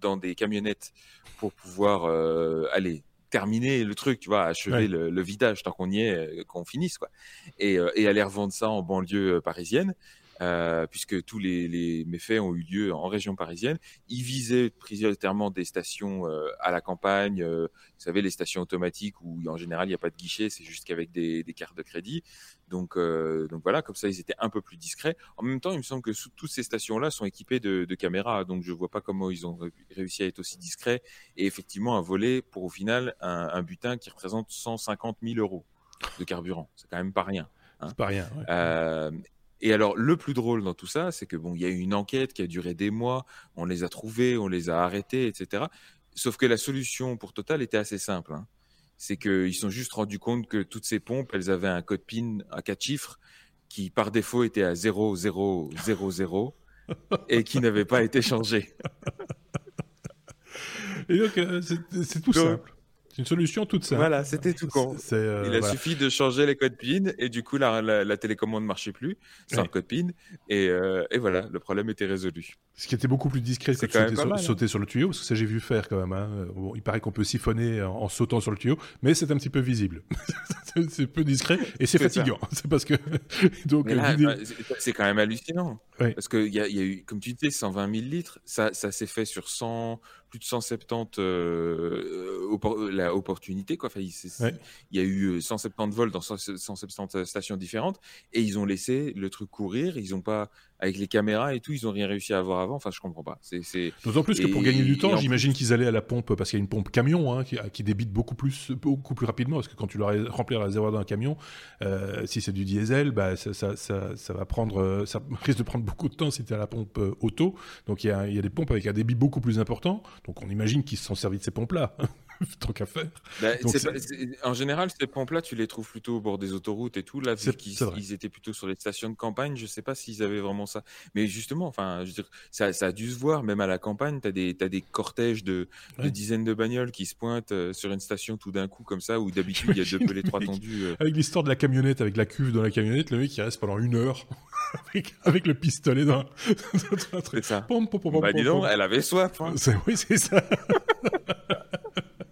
dans des camionnettes pour pouvoir euh, aller terminer le truc, tu vois, achever Ouais. le, le vidage tant qu'on y est, qu'on finisse quoi, et, euh, et aller revendre ça en banlieue parisienne. Euh, puisque tous les, les méfaits ont eu lieu en région parisienne. Ils visaient prioritairement des stations euh, à la campagne, euh, vous savez, les stations automatiques où en général il n'y a pas de guichet, c'est juste qu'avec des, des cartes de crédit. Donc, donc voilà, comme ça ils étaient un peu plus discrets. En même temps, il me semble que sous- toutes ces stations-là sont équipées de, de caméras, donc je vois pas comment ils ont ré- réussi à être aussi discrets et effectivement à voler pour au final un, un butin qui représente 150 000 euros de carburant. C'est quand même pas rien. C'est pas rien. ouais. Euh, et alors, le plus drôle dans tout ça, c'est que bon, il y a eu une enquête qui a duré des mois, on les a trouvés, on les a arrêtés, etc. Sauf que la solution pour Total était assez simple. hein. C'est qu'ils se sont juste rendus compte que toutes ces pompes, elles avaient un code PIN à quatre chiffres qui, par défaut, était à 0000 et qui n'avait pas été changé. Et donc, euh, c'est c'est tout Donc, simple. C'est une solution toute simple. Voilà, c'était tout con. Euh, il a suffi de changer les codes PIN et du coup la, la, télécommande ne marchait plus sans code PIN et, euh, et, voilà, le problème était résolu. Ce qui était beaucoup plus discret que de sauter, sur, le tuyau, parce que ça j'ai vu faire quand même. Hein. Bon, il paraît qu'on peut siphonner en, sautant sur le tuyau, mais c'est un petit peu visible. c'est peu discret et c'est fatigant. C'est parce que donc c'est quand même hallucinant. Parce qu'il y, y, a eu, comme tu disais, 120 000 litres. Ça, ça s'est fait sur 100, plus de 170 euh, euh, la opportunité. Quoi. Enfin, il, y a eu 170 vols dans 170 stations différentes et ils ont laissé le truc courir. Ils n'ont pas, avec les caméras et tout, ils n'ont rien réussi à avoir avant. Enfin, je comprends pas. C'est, D'autant plus que pour gagner du temps, j'imagine qu'ils allaient à la pompe parce qu'il y a une pompe camion hein, qui, qui, débite beaucoup plus, beaucoup plus rapidement. Parce que quand tu leur remplir la réservoir d'un camion, euh, si c'est du diesel, bah, ça, ça, ça, va prendre, ça risque de prendre beaucoup de temps si tu es à la pompe auto. Donc il y, a, il y a des pompes avec un débit beaucoup plus important. Donc on imagine qu'ils se sont servis de ces pompes-là. Tant qu'à faire. Bah, en général, ces pompes-là, tu les trouves plutôt au bord des autoroutes et tout. Là, vu qu'ils étaient plutôt sur les stations de campagne, je ne sais pas s'ils avaient vraiment ça. Mais justement, enfin, je veux dire, ça, a dû se voir, même à la campagne, tu as des, as des cortèges de, dizaines de bagnoles qui se pointent euh, sur une station tout d'un coup, comme ça, où d'habitude, il y a deux pelés, trois tendus. Euh. Avec l'histoire de la camionnette, avec la cuve dans la camionnette, le mec, il reste pendant une heure avec, le pistolet dans. c'est ça. bah, dis donc, elle avait soif. Hein. Oui, c'est ça.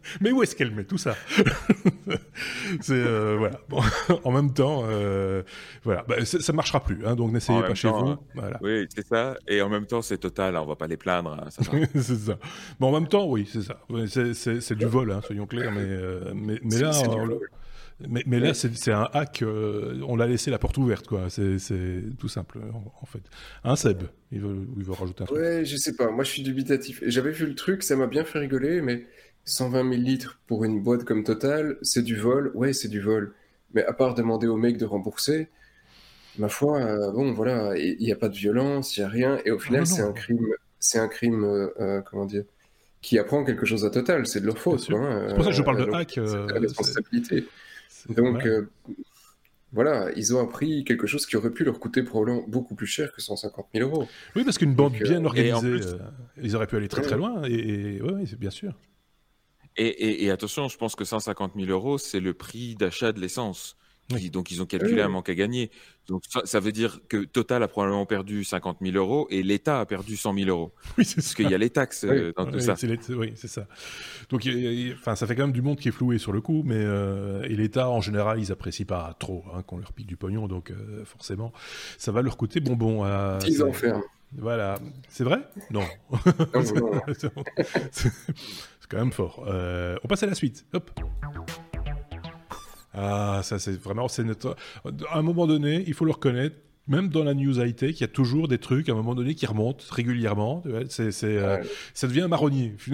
Mais où est-ce qu'elle met tout ça C'est euh, voilà. Bon, en même temps, euh, voilà, bah, ça marchera plus. Hein, donc n'essayez pas chez vous. Hein. Voilà. Oui, c'est ça. Et en même temps, c'est total. On va pas les plaindre. Hein, c'est ça. Bon, en même temps, oui, c'est ça. C'est du vol, hein, soyons clairs. Mais euh, mais, mais là, mais, mais là, c'est un hack. on l'a laissé la porte ouverte, quoi. C'est tout simple, en, fait. Un Seb, il veut, il veut rajouter un truc? Ouais, je sais pas. Moi, je suis dubitatif. J'avais vu le truc, ça m'a bien fait rigoler, mais 120 000 litres pour une boîte comme Total, c'est du vol. Ouais, c'est du vol. Mais à part demander au mec de rembourser, ma foi, euh, bon, voilà, il n'y a pas de violence, il n'y a rien. Et au ah final, c'est un crime, c'est un crime, euh, euh, comment dire, qui apprend quelque chose à Total. C'est de leur faute. Hein, c'est pour ça que je parle de hack. la responsabilité. Donc, voilà, ils ont appris quelque chose qui aurait pu leur coûter probablement beaucoup plus cher que 150 000 euros. Oui, parce qu'une bande bien organisée, ils auraient pu aller très très loin. Et, oui, c'est bien sûr. Et, attention, je pense que 150 000 euros, c'est le prix d'achat de l'essence. Donc, ils ont calculé un manque à gagner. Donc, ça, veut dire que Total a probablement perdu 50 000 euros et l'État a perdu 100 000 euros. Oui, Parce qu'il y a les taxes euh, dans tout ça. Oui, c'est ça. Donc, enfin, ça fait quand même du monde qui est floué sur le coup, mais euh, et l'État, en général, ils apprécient pas trop hein, qu'on leur pique du pognon, donc euh, forcément, ça va leur coûter bonbon. À... Ils enferment. Voilà. C'est vrai? Non. c'est quand même fort. Euh, on passe à la suite. Hop. Ah, ça c'est vraiment... c'est notre... À un moment donné, il faut le reconnaître, même dans la news high-tech, il y a toujours des trucs à un moment donné qui remontent régulièrement. C'est, euh, ça devient un marronnier.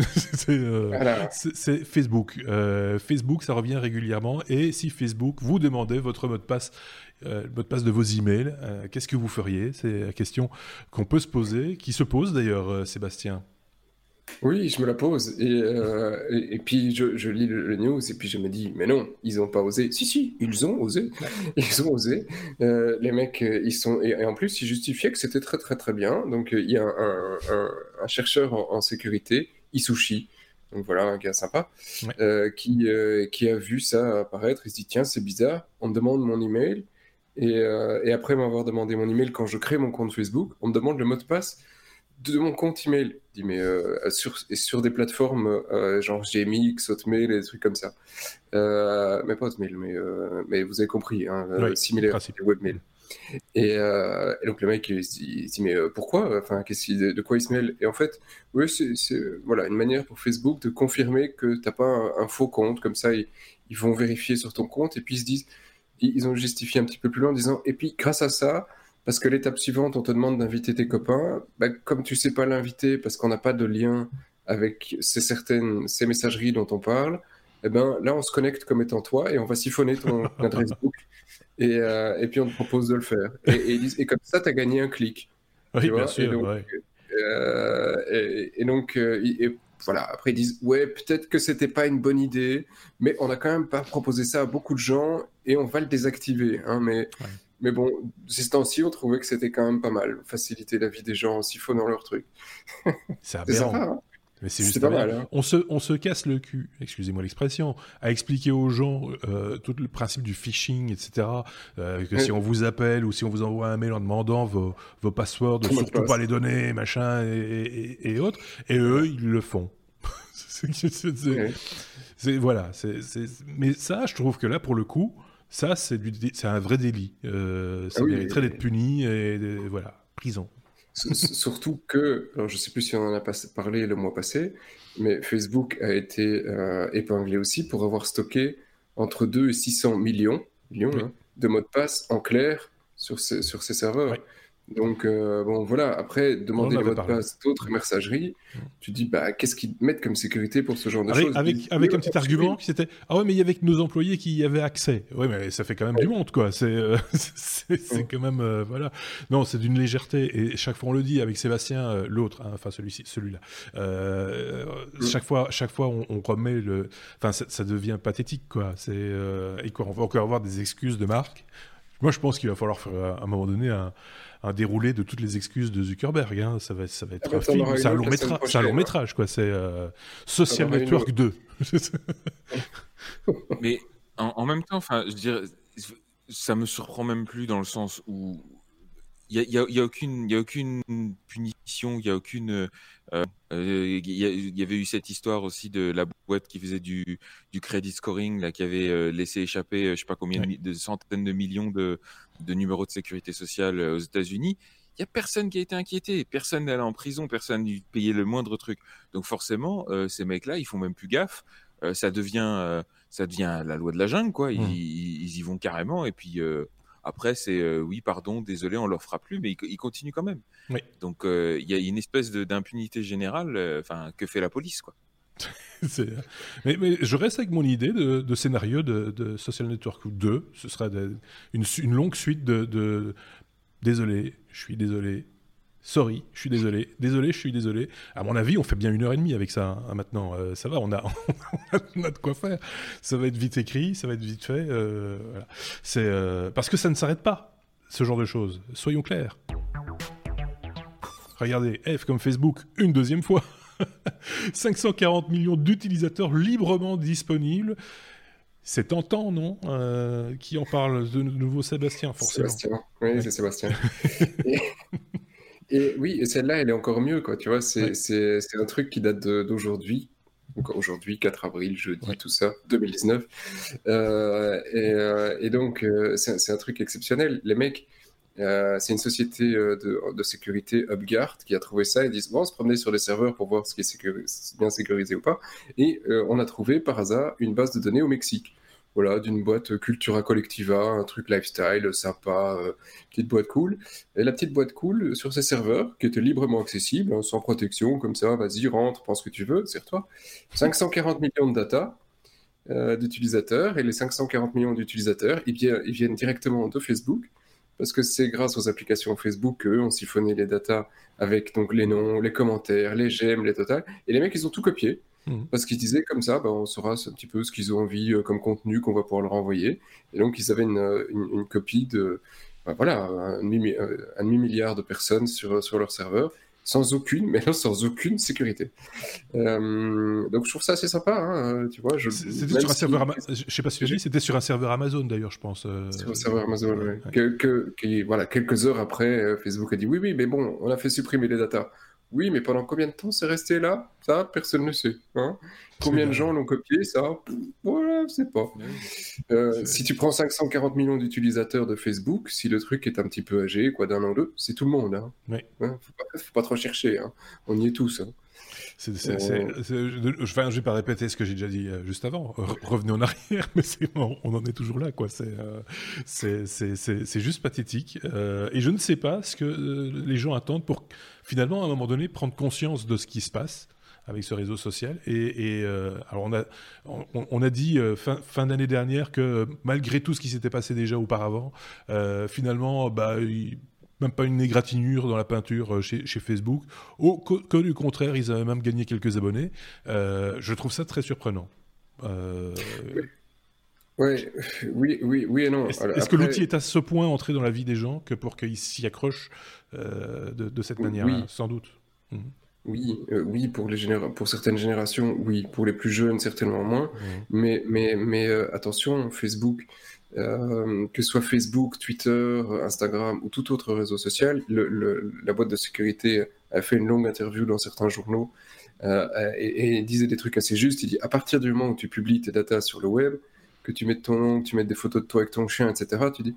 Euh, c'est, Facebook. Facebook, ça revient régulièrement. Et si Facebook vous demandait votre mot de passe euh, le mot de passe de vos emails. Euh, qu'est-ce que vous feriez? C'est la question qu'on peut se poser, qui se pose d'ailleurs, euh, Sébastien. Oui, je me la pose. Et, et, puis je, lis le, news et puis je me dis, mais non, ils n'ont pas osé. Si, si, ils ont osé. Ils ont osé. les mecs, ils sont. Et, en plus, ils justifiaient que c'était très, très, très bien. Donc il y a un, chercheur en, sécurité, Isushi, donc voilà, un gars sympa, qui, qui a vu ça apparaître. Il se dit, tiens, c'est bizarre, on me demande mon email. Euh, et, après m'avoir demandé mon email quand je crée mon compte Facebook, on me demande le mot de passe de mon compte email. Dis, mais euh, sur, sur des plateformes euh, genre GMX, Hotmail et des trucs comme ça. mais pas Hotmail, mais, mais vous avez compris, hein, similaire, webmail. Et, et, donc le mec il se dit, mais pourquoi? Enfin qu'est-ce de quoi il se mêle? Et en fait oui c'est voilà une manière pour Facebook de confirmer que t'as pas un, un, faux compte comme ça ils, ils, vont vérifier sur ton compte et puis ils se disent ils ont justifié un petit peu plus loin en disant et puis grâce à ça parce que l'étape suivante on te demande d'inviter tes copains. Bah, comme tu sais pas l'inviter parce qu'on n'a pas de lien avec ces certaines ces messageries dont on parle eh ben là on se connecte comme étant toi et on va siphonner ton adresse book et, euh, et, puis on te propose de le faire. Et, et, comme ça tu as gagné un clic. Oui bien sûr et donc, euh, et, donc euh, voilà, après ils disent ouais, peut-être que c'était pas une bonne idée, mais on a quand même pas proposé ça à beaucoup de gens et on va le désactiver. Hein, mais, mais bon, ces temps-ci, on trouvait que c'était quand même pas mal, faciliter la vie des gens en siphonnant leur truc. C'est aberrant. Sympa, hein Mais c'est juste pas mal. Hein. On, se, on se casse le cul, excusez-moi l'expression, à expliquer aux gens euh, tout le principe du phishing, etc. Euh, que si on vous appelle ou si on vous envoie un mail en demandant vos, vos passwords, de surtout pas les donner, machin et, et, autres. Et eux, ils le font. c'est, voilà. Mais ça, je trouve que là, pour le coup, ça, c'est, un vrai délit. Euh, ça ah mériterait d'être puni et, voilà, prison. Surtout que, alors je sais plus si on en a parlé le mois passé, mais Facebook a été euh, épinglé aussi pour avoir stocké entre 2 et 600 millions, millions hein, de mots de passe en clair sur ses, sur ses serveurs. Donc, euh, bon, voilà. Après, demander les mots de passe d'autres messageries, tu dis, bah, qu'est-ce qu'ils mettent comme sécurité pour ce genre de avec, choses? Avec, avec un petit argument qui c'était, ah ouais, mais il y avait que nos employés qui y avaient accès. Ouais, mais ça fait quand même du monde, quoi. C'est euh, quand même, euh, voilà. Non, c'est d'une légèreté. Et chaque fois, on le dit avec Sébastien, l'autre, hein, enfin celui-ci, celui-là. Mm. Chaque fois, chaque fois, on, on remet le. Enfin, ça, ça, devient pathétique, quoi. C'est et quoi, on va encore avoir des excuses de marque. Moi, je pense qu'il va falloir faire à un moment donné un un déroulé de toutes les excuses de Zuckerberg. Hein. Ça va, ça va être ah, un film, c'est un, long métrage, un long métrage, quoi. C'est euh, Social Network 2. Mais en, même temps, enfin, je dirais, ça me surprend même plus dans le sens où il n'y a, y a, aucune, y a aucune punition, il n'y a aucune. Euh, euh, il y, avait eu cette histoire aussi de la boîte qui faisait du, du credit scoring, là, qui avait laissé échapper, je sais pas combien de centaines de millions de, de numéros de sécurité sociale euh, aux États-Unis, il y a personne qui a été inquiété, personne n'est allé en prison, personne n'a payé le moindre truc. Donc forcément, euh, ces mecs-là, ils font même plus gaffe. Euh, ça devient, ça devient la loi de la jungle, quoi. Ils, mmh. y vont carrément. Et puis après, c'est oui, pardon, désolé, on leur fera plus, mais ils, continuent quand même. Donc il y a une espèce d'impunité générale. Enfin, que fait la police, quoi mais, je reste avec mon idée de, scénario de, Social Network 2. Ce sera une, longue suite de, Désolé, je suis désolé. Sorry, je suis désolé. Désolé, je suis désolé. À mon avis, on fait bien une heure et demie avec ça hein, maintenant. Euh, ça va, on a, on a de quoi faire. Ça va être vite écrit, ça va être vite fait. Euh, C'est euh, parce que ça ne s'arrête pas, ce genre de choses. Soyons clairs. Regardez, F comme Facebook, une deuxième fois. 540 millions d'utilisateurs librement disponibles. C'est tentant, non Qui en parle de nouveau Sébastien, forcément. Sébastien, oui, c'est Sébastien. et, oui, celle-là, elle est encore mieux, quoi. Tu vois, c'est un truc qui date d'aujourd'hui. Aujourd'hui, 4 avril, jeudi, tout ça, 2019. Euh, et, euh, et, donc, c'est un truc exceptionnel. Les mecs, euh, c'est une société euh, de, sécurité UpGuard qui a trouvé ça. Ils disent bon, on se promenait sur les serveurs pour voir ce qui est bien sécurisé ou pas. Et euh, on a trouvé par hasard une base de données au Mexique. Voilà, d'une boîte Cultura Collectiva, un truc lifestyle, sympa, petite boîte cool. Et la petite boîte cool sur ces serveurs, qui était librement accessible, hein, sans protection, comme ça, vas-y, rentre, prends ce que tu veux, c'est toi 540 millions de data d'utilisateurs, et les 540 millions d'utilisateurs, ils, ils viennent directement de Facebook parce que c'est grâce aux applications Facebook qu'eux ont siphonné les datas avec donc les noms, les commentaires, les j'aime, les totales. Et les mecs, ils ont tout copié. Mmh. Parce qu'ils disaient comme ça, bah, on saura un petit peu ce qu'ils ont envie euh, comme contenu qu'on va pouvoir leur envoyer. Et donc, ils avaient une, une, copie de, bah, voilà, un demi-milliard de personnes sur, sur leur serveur sans aucune, mais là, sans aucune sécurité. Euh, donc je trouve ça assez sympa, hein, tu vois. C'était sur un serveur, je sais pas si tu c'était sur un serveur Amazon d'ailleurs, je pense. Euh, sur un serveur Amazon, oui. Que, voilà, quelques heures après, euh, Facebook a dit oui, oui, mais bon, on a fait supprimer les datas. Oui, mais pendant combien de temps c'est resté là? Ça, personne ne sait. Hein combien de gens l'ont copié Ça, voilà, je sais pas. Euh, si tu prends 540 millions d'utilisateurs de Facebook, si le truc est un petit peu âgé, quoi, d'un an ou deux, c'est tout le monde. Hein. Oui. Hein, faut, pas, faut, pas, trop chercher. Hein. On y est tous. Hein. Euh... je ne vais pas répéter ce que j'ai déjà dit euh, juste avant. revenez en arrière, mais on, on, en est toujours là. Quoi. C'est, euh, juste pathétique. Et je ne sais pas ce que les gens attendent pour finalement, à un moment donné, prendre conscience de ce qui se passe avec ce réseau social. Et, alors on a, on, a dit fin, fin d'année dernière que malgré tout ce qui s'était passé déjà auparavant, finalement, bah, même pas une égratignure dans la peinture euh, chez, Facebook. Au, que, du contraire, ils avaient même gagné quelques abonnés. Euh, je trouve ça très surprenant. Euh... oui, oui, oui et non. Est-ce que l'outil est à ce point entré dans la vie des gens que pour qu'ils s'y accrochent euh, de, cette manière Sans doute? Mhm. Oui, euh, oui, pour les généra- pour certaines générations, oui, pour les plus jeunes, certainement moins. Mmh. Mais, mais, mais euh, attention, Facebook, euh, que ce soit Facebook, Twitter, Instagram ou tout autre réseau social, le- le- la boîte de sécurité a fait une longue interview dans certains journaux et, et disait des trucs assez justes. Il dit à partir du moment où tu publies tes datas sur le web, que tu mets ton nom, que tu mets des photos de toi avec ton chien, etc., tu dis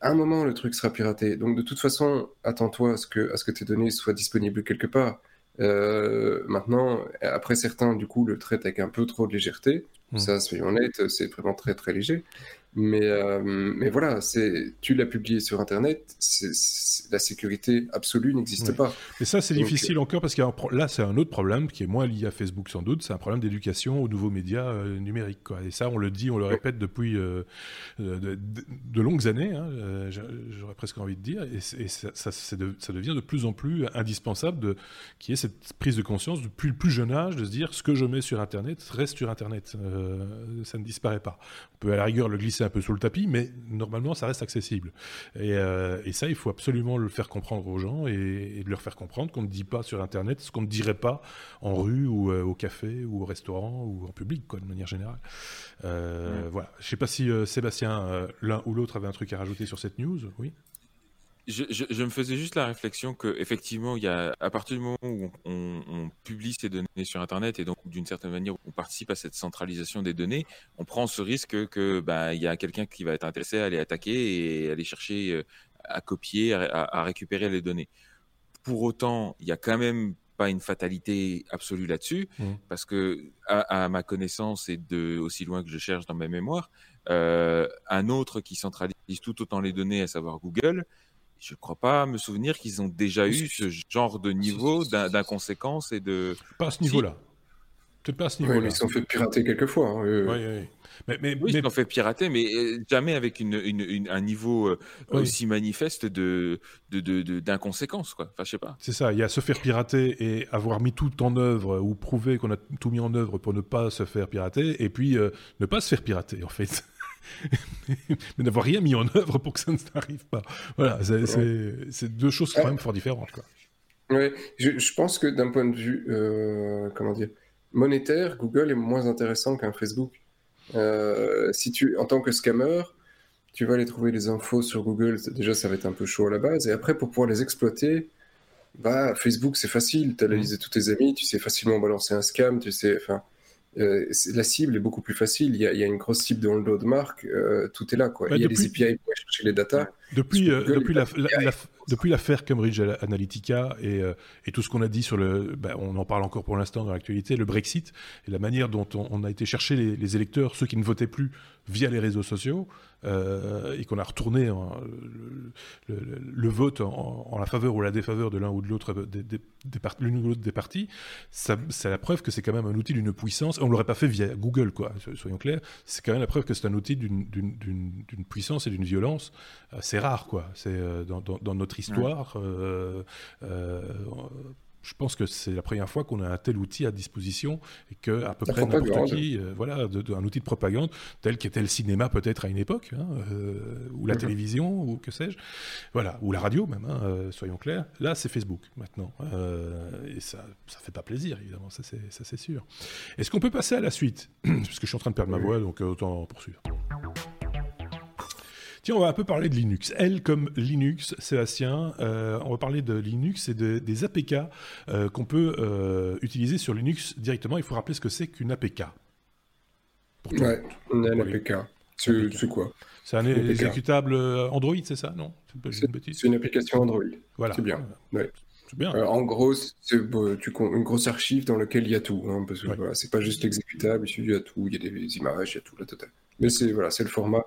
à un moment le truc sera piraté. Donc de toute façon, attends-toi à ce que, à ce que tes données soient disponibles quelque part. Euh, maintenant, après certains, du coup, le traitent avec un peu trop de légèreté. Mm. Ça, soyons honnêtes, c'est vraiment très très léger. Mais, euh, mais voilà, tu l'as publié sur Internet, la sécurité absolue n'existe Oui. pas. Et ça, c'est difficile encore parce que là, c'est un autre problème qui est moins lié à Facebook sans doute. C'est un problème d'éducation aux nouveaux médias euh, numériques. Quoi. Et ça, on le dit, on le répète depuis euh, euh, de, longues années, hein, euh, j'a- j'aurais presque envie de dire. Et, ça, ça, c'est de- ça devient de plus en plus indispensable qu'il y ait cette prise de conscience depuis le plus jeune âge de se dire ce que je mets sur Internet reste sur Internet. Euh, ça ne disparaît pas. On peut à la rigueur le glisser un peu sous le tapis, mais normalement, ça reste accessible. Et, euh, et ça, il faut absolument le faire comprendre aux gens et, et de leur faire comprendre qu'on ne dit pas sur Internet ce qu'on ne dirait pas en rue ou euh, au café ou au restaurant ou en public, quoi, de manière générale. Euh, Voilà. Je ne sais pas si Sébastien, l'un ou l'autre avait un truc à rajouter sur cette news. Oui? Je, je- je me faisais juste la réflexion que effectivement, il y a à partir du moment où on, on publie ces données sur Internet et donc d'une certaine manière on participe à cette centralisation des données, on prend ce risque que bah, il y a quelqu'un qui va être intéressé à aller attaquer et aller chercher euh, à copier, à, récupérer les données. Pour autant, il y a quand même pas une fatalité absolue là-dessus, Mhm. parce que à, à ma connaissance et de aussi loin que je cherche dans ma mémoire, euh, un autre qui centralise tout autant les données, à savoir Google, je ne crois pas me souvenir qu'ils ont déjà eu ce genre de niveau d'in- d'inconséquence et de. Pas à ce niveau-là. Peut-être pas à ce niveau-là. mais ils se sont fait pirater quelquefois. hein, eux. Oui, oui. Mais, mais, Oui, mais- ils l'ont fait pirater, mais euh, jamais avec une, une- une- un niveau euh, Oui. aussi manifeste de de- de- de- d'inconséquence, quoi. Enfin, je sais pas. C'est ça, il y a se faire pirater et avoir mis tout en œuvre ou prouver qu'on a tout mis en œuvre pour ne pas se faire pirater et puis euh, ne pas se faire pirater en fait. Mais n'avoir rien mis en œuvre pour que ça ne s'arrive pas. Voilà, c'est deux choses quand même fort différentes. Quoi. Ouais, je, je pense que d'un point de vue, euh, comment dire, monétaire, Google est moins intéressant qu'un Facebook. Euh, si tu, en tant que scammer, tu vas aller trouver les infos sur Google, déjà ça va être un peu chaud à la base, et après pour pouvoir les exploiter, bah Facebook c'est facile, tu as la Mhm. liste de tous tes amis, tu sais facilement balancer un scam, tu sais, enfin, euh, la cible est beaucoup plus facile, il y a, il y a une grosse cible dans le dos de marque, euh, tout est là quoi. Bah, il y a depuis- des API pour aller chercher les datas. Depuis, euh, Google, depuis, la, depuis l'affaire Cambridge Analytica et, et tout ce qu'on a dit sur le, ben, on en parle encore pour l'instant dans l'actualité, le Brexit et la manière dont on, on a été chercher les, les électeurs, ceux qui ne votaient plus via les réseaux sociaux, euh, et qu'on a retourné en- le, le- le vote en, en la faveur ou la défaveur de l'un ou de l'autre des, des, des part- l'une ou l'autre des partis, c'est la preuve que c'est quand même un outil d'une puissance. On l'aurait pas fait via Google, quoi. Soyons clairs. C'est quand même la preuve que c'est un outil d'une- puissance et d'une violence assez rare, quoi. C'est euh, dans, dans- dans notre histoire. euh, euh, je pense que c'est la première fois qu'on a un tel outil à disposition et que à peu La près n'importe qui, euh, voilà, de- de- un outil de propagande tel qu'était le cinéma peut-être à une époque, hein, euh, ou la Mhm. télévision, ou que sais-je, voilà, ou la radio même, hein, euh, soyons clairs. Là, c'est Facebook maintenant, Euh, et ça, ça fait pas plaisir évidemment, ça c'est ça c'est sûr. Est-ce qu'on peut passer à la suite, parce que je suis en train de perdre ma voix, donc autant poursuivre. Tiens, on va un peu parler de Linux. Elle comme Linux, Sébastien, euh, on va parler de Linux et de- des APK euh, qu'on peut euh, utiliser sur Linux directement. Il faut rappeler ce que c'est qu'une APK. Pour Ouais, on a l'APK. C'est APK. c'est quoi? C'est un exécutable euh, Android, c'est ça? Non C'est une application Android. Voilà. c'est bien. Ouais. Bien. Euh, en gros, c'est euh, une grosse archive dans laquelle il y a tout. Hein, parce que Ouais. voilà, c'est pas juste l'exécutable, il y a tout, il y a des images, il y a tout la totale. Mais c'est voilà, le format,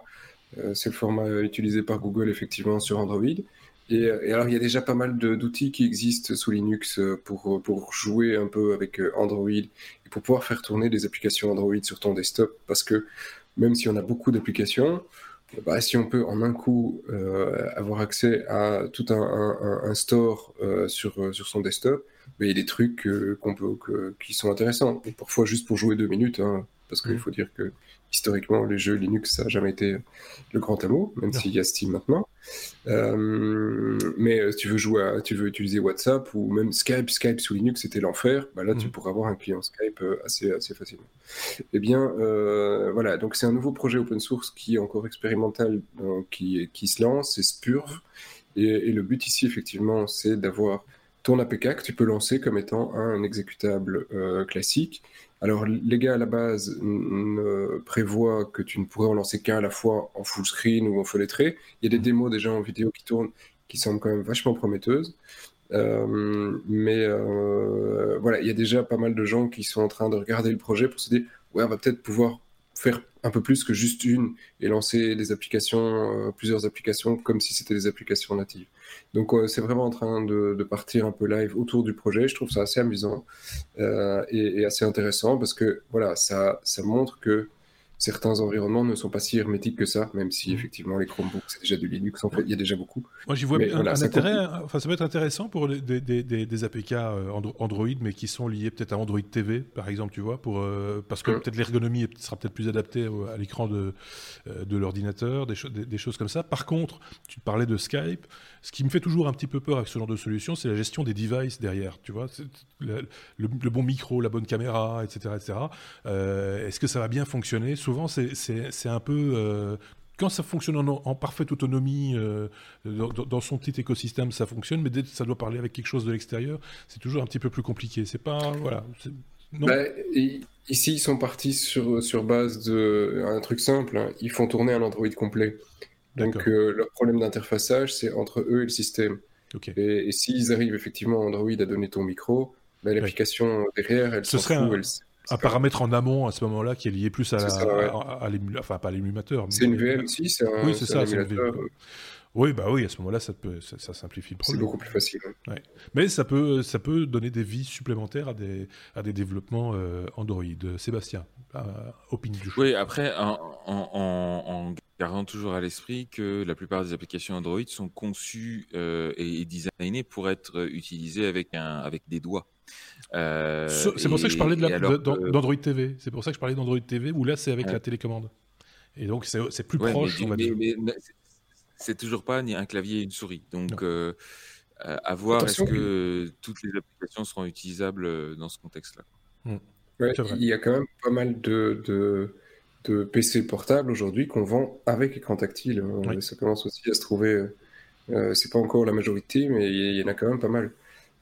c'est le format euh, utilisé par Google effectivement sur Android. Et, euh, et alors, il y a déjà pas mal d'outils qui existent sous Linux euh, pour, pour jouer un peu avec euh, Android et pour pouvoir faire tourner des applications Android sur ton desktop. Parce que même si on a beaucoup d'applications, bah, si on peut en un coup euh, avoir accès à tout un, un- store euh, sur, euh, sur son desktop, mais il y a des trucs euh, qu'on peut, que- qui sont intéressants. Et parfois, juste pour jouer deux minutes, hein, parce qu'il faut dire que historiquement, les jeux Linux, ça n'a jamais été le grand amour, même s'il y a Steam maintenant. Euh, mais euh, si tu veux jouer, à, tu veux utiliser WhatsApp ou même Skype, Skype sous Linux, c'était l'enfer. Bah là, tu mhm. pourras avoir un client Skype euh, assez, assez facilement. Eh bien, voilà. Donc, c'est un nouveau projet open source qui est encore expérimental, qui, qui se lance, c'est Spurv. Et, et, le but ici, effectivement, c'est d'avoir ton APK que tu peux lancer comme étant un exécutable classique alors, les gars à la base ne prévoient que tu ne pourrais en lancer qu'un à la fois en full screen ou en fenêtré. Il y a des démos déjà en vidéo qui tournent qui semblent quand même vachement prometteuses. Euh, mais euh, voilà, il y a déjà pas mal de gens qui sont en train de regarder le projet pour se dire ouais, on va peut-être pouvoir faire un peu plus que juste une et lancer des applications, euh, plusieurs applications comme si c'était des applications natives. Donc euh, c'est vraiment en train de, partir un peu live autour du projet. Je trouve ça assez amusant euh, et, et, assez intéressant parce que voilà, ça, ça montre que certains environnements ne sont pas si hermétiques que ça, même si mhm. effectivement les Chromebooks c'est déjà du Linux, en fait, il y a déjà beaucoup. Moi j'y vois un, intérêt, enfin ça peut être intéressant pour des, des, des, APK euh, Android, mais qui sont liés peut-être à Android TV, par exemple, tu vois, pour, euh, parce que peut-être l'ergonomie sera peut-être plus adaptée à l'écran de, euh, de l'ordinateur, des, des, choses comme ça. Par contre, tu parlais de Skype, ce qui me fait toujours un petit peu peur avec ce genre de solution, c'est la gestion des devices derrière, tu vois, le, le, bon micro, la bonne caméra, etc. etc. Est-ce que ça va bien fonctionner? Souvent, c'est un peu euh, quand ça fonctionne en, parfaite autonomie euh, dans, son petit écosystème, ça fonctionne, mais dès que ça doit parler avec quelque chose de l'extérieur, c'est toujours un petit peu plus compliqué. C'est pas voilà. Bah, ici, ils sont partis sur, sur base de un truc simple. Hein. Ils font tourner un Android complet. Donc euh, leur problème d'interfaçage, c'est entre eux et le système. Et, s'ils arrivent effectivement Android à donner ton micro, bah, l'application derrière, elle Ce serait un paramètre en amont à ce moment-là qui est lié plus à, à, l'émulateur, enfin pas à l'émulateur. C'est une VM aussi, c'est un, oui, c'est ça, Oui, bah oui, à ce moment-là, ça, peut, ça, simplifie le problème. C'est beaucoup plus facile. Mais ça peut, ça peut donner des vies supplémentaires à des, à des développements euh, Android. Sébastien, euh, opinion du Oui, après, en, en, gardant toujours à l'esprit que la plupart des applications Android sont conçues euh, et, designées pour être utilisées avec, un, avec des doigts. Euh, c'est pour ça que je parlais d'Android TV. C'est pour ça que je parlais d'Android TV où là c'est avec la télécommande. Et donc c'est plus proche, c'est toujours pas ni un clavier et une souris. Donc euh, à voir est-ce que toutes les applications seront utilisables euh, dans ce contexte-là? Hmm. il y a quand même pas mal de, de, de PC portables aujourd'hui qu'on vend avec écran tactile. Ça commence aussi à se trouver. c'est pas encore la majorité, mais il y en a quand même pas mal.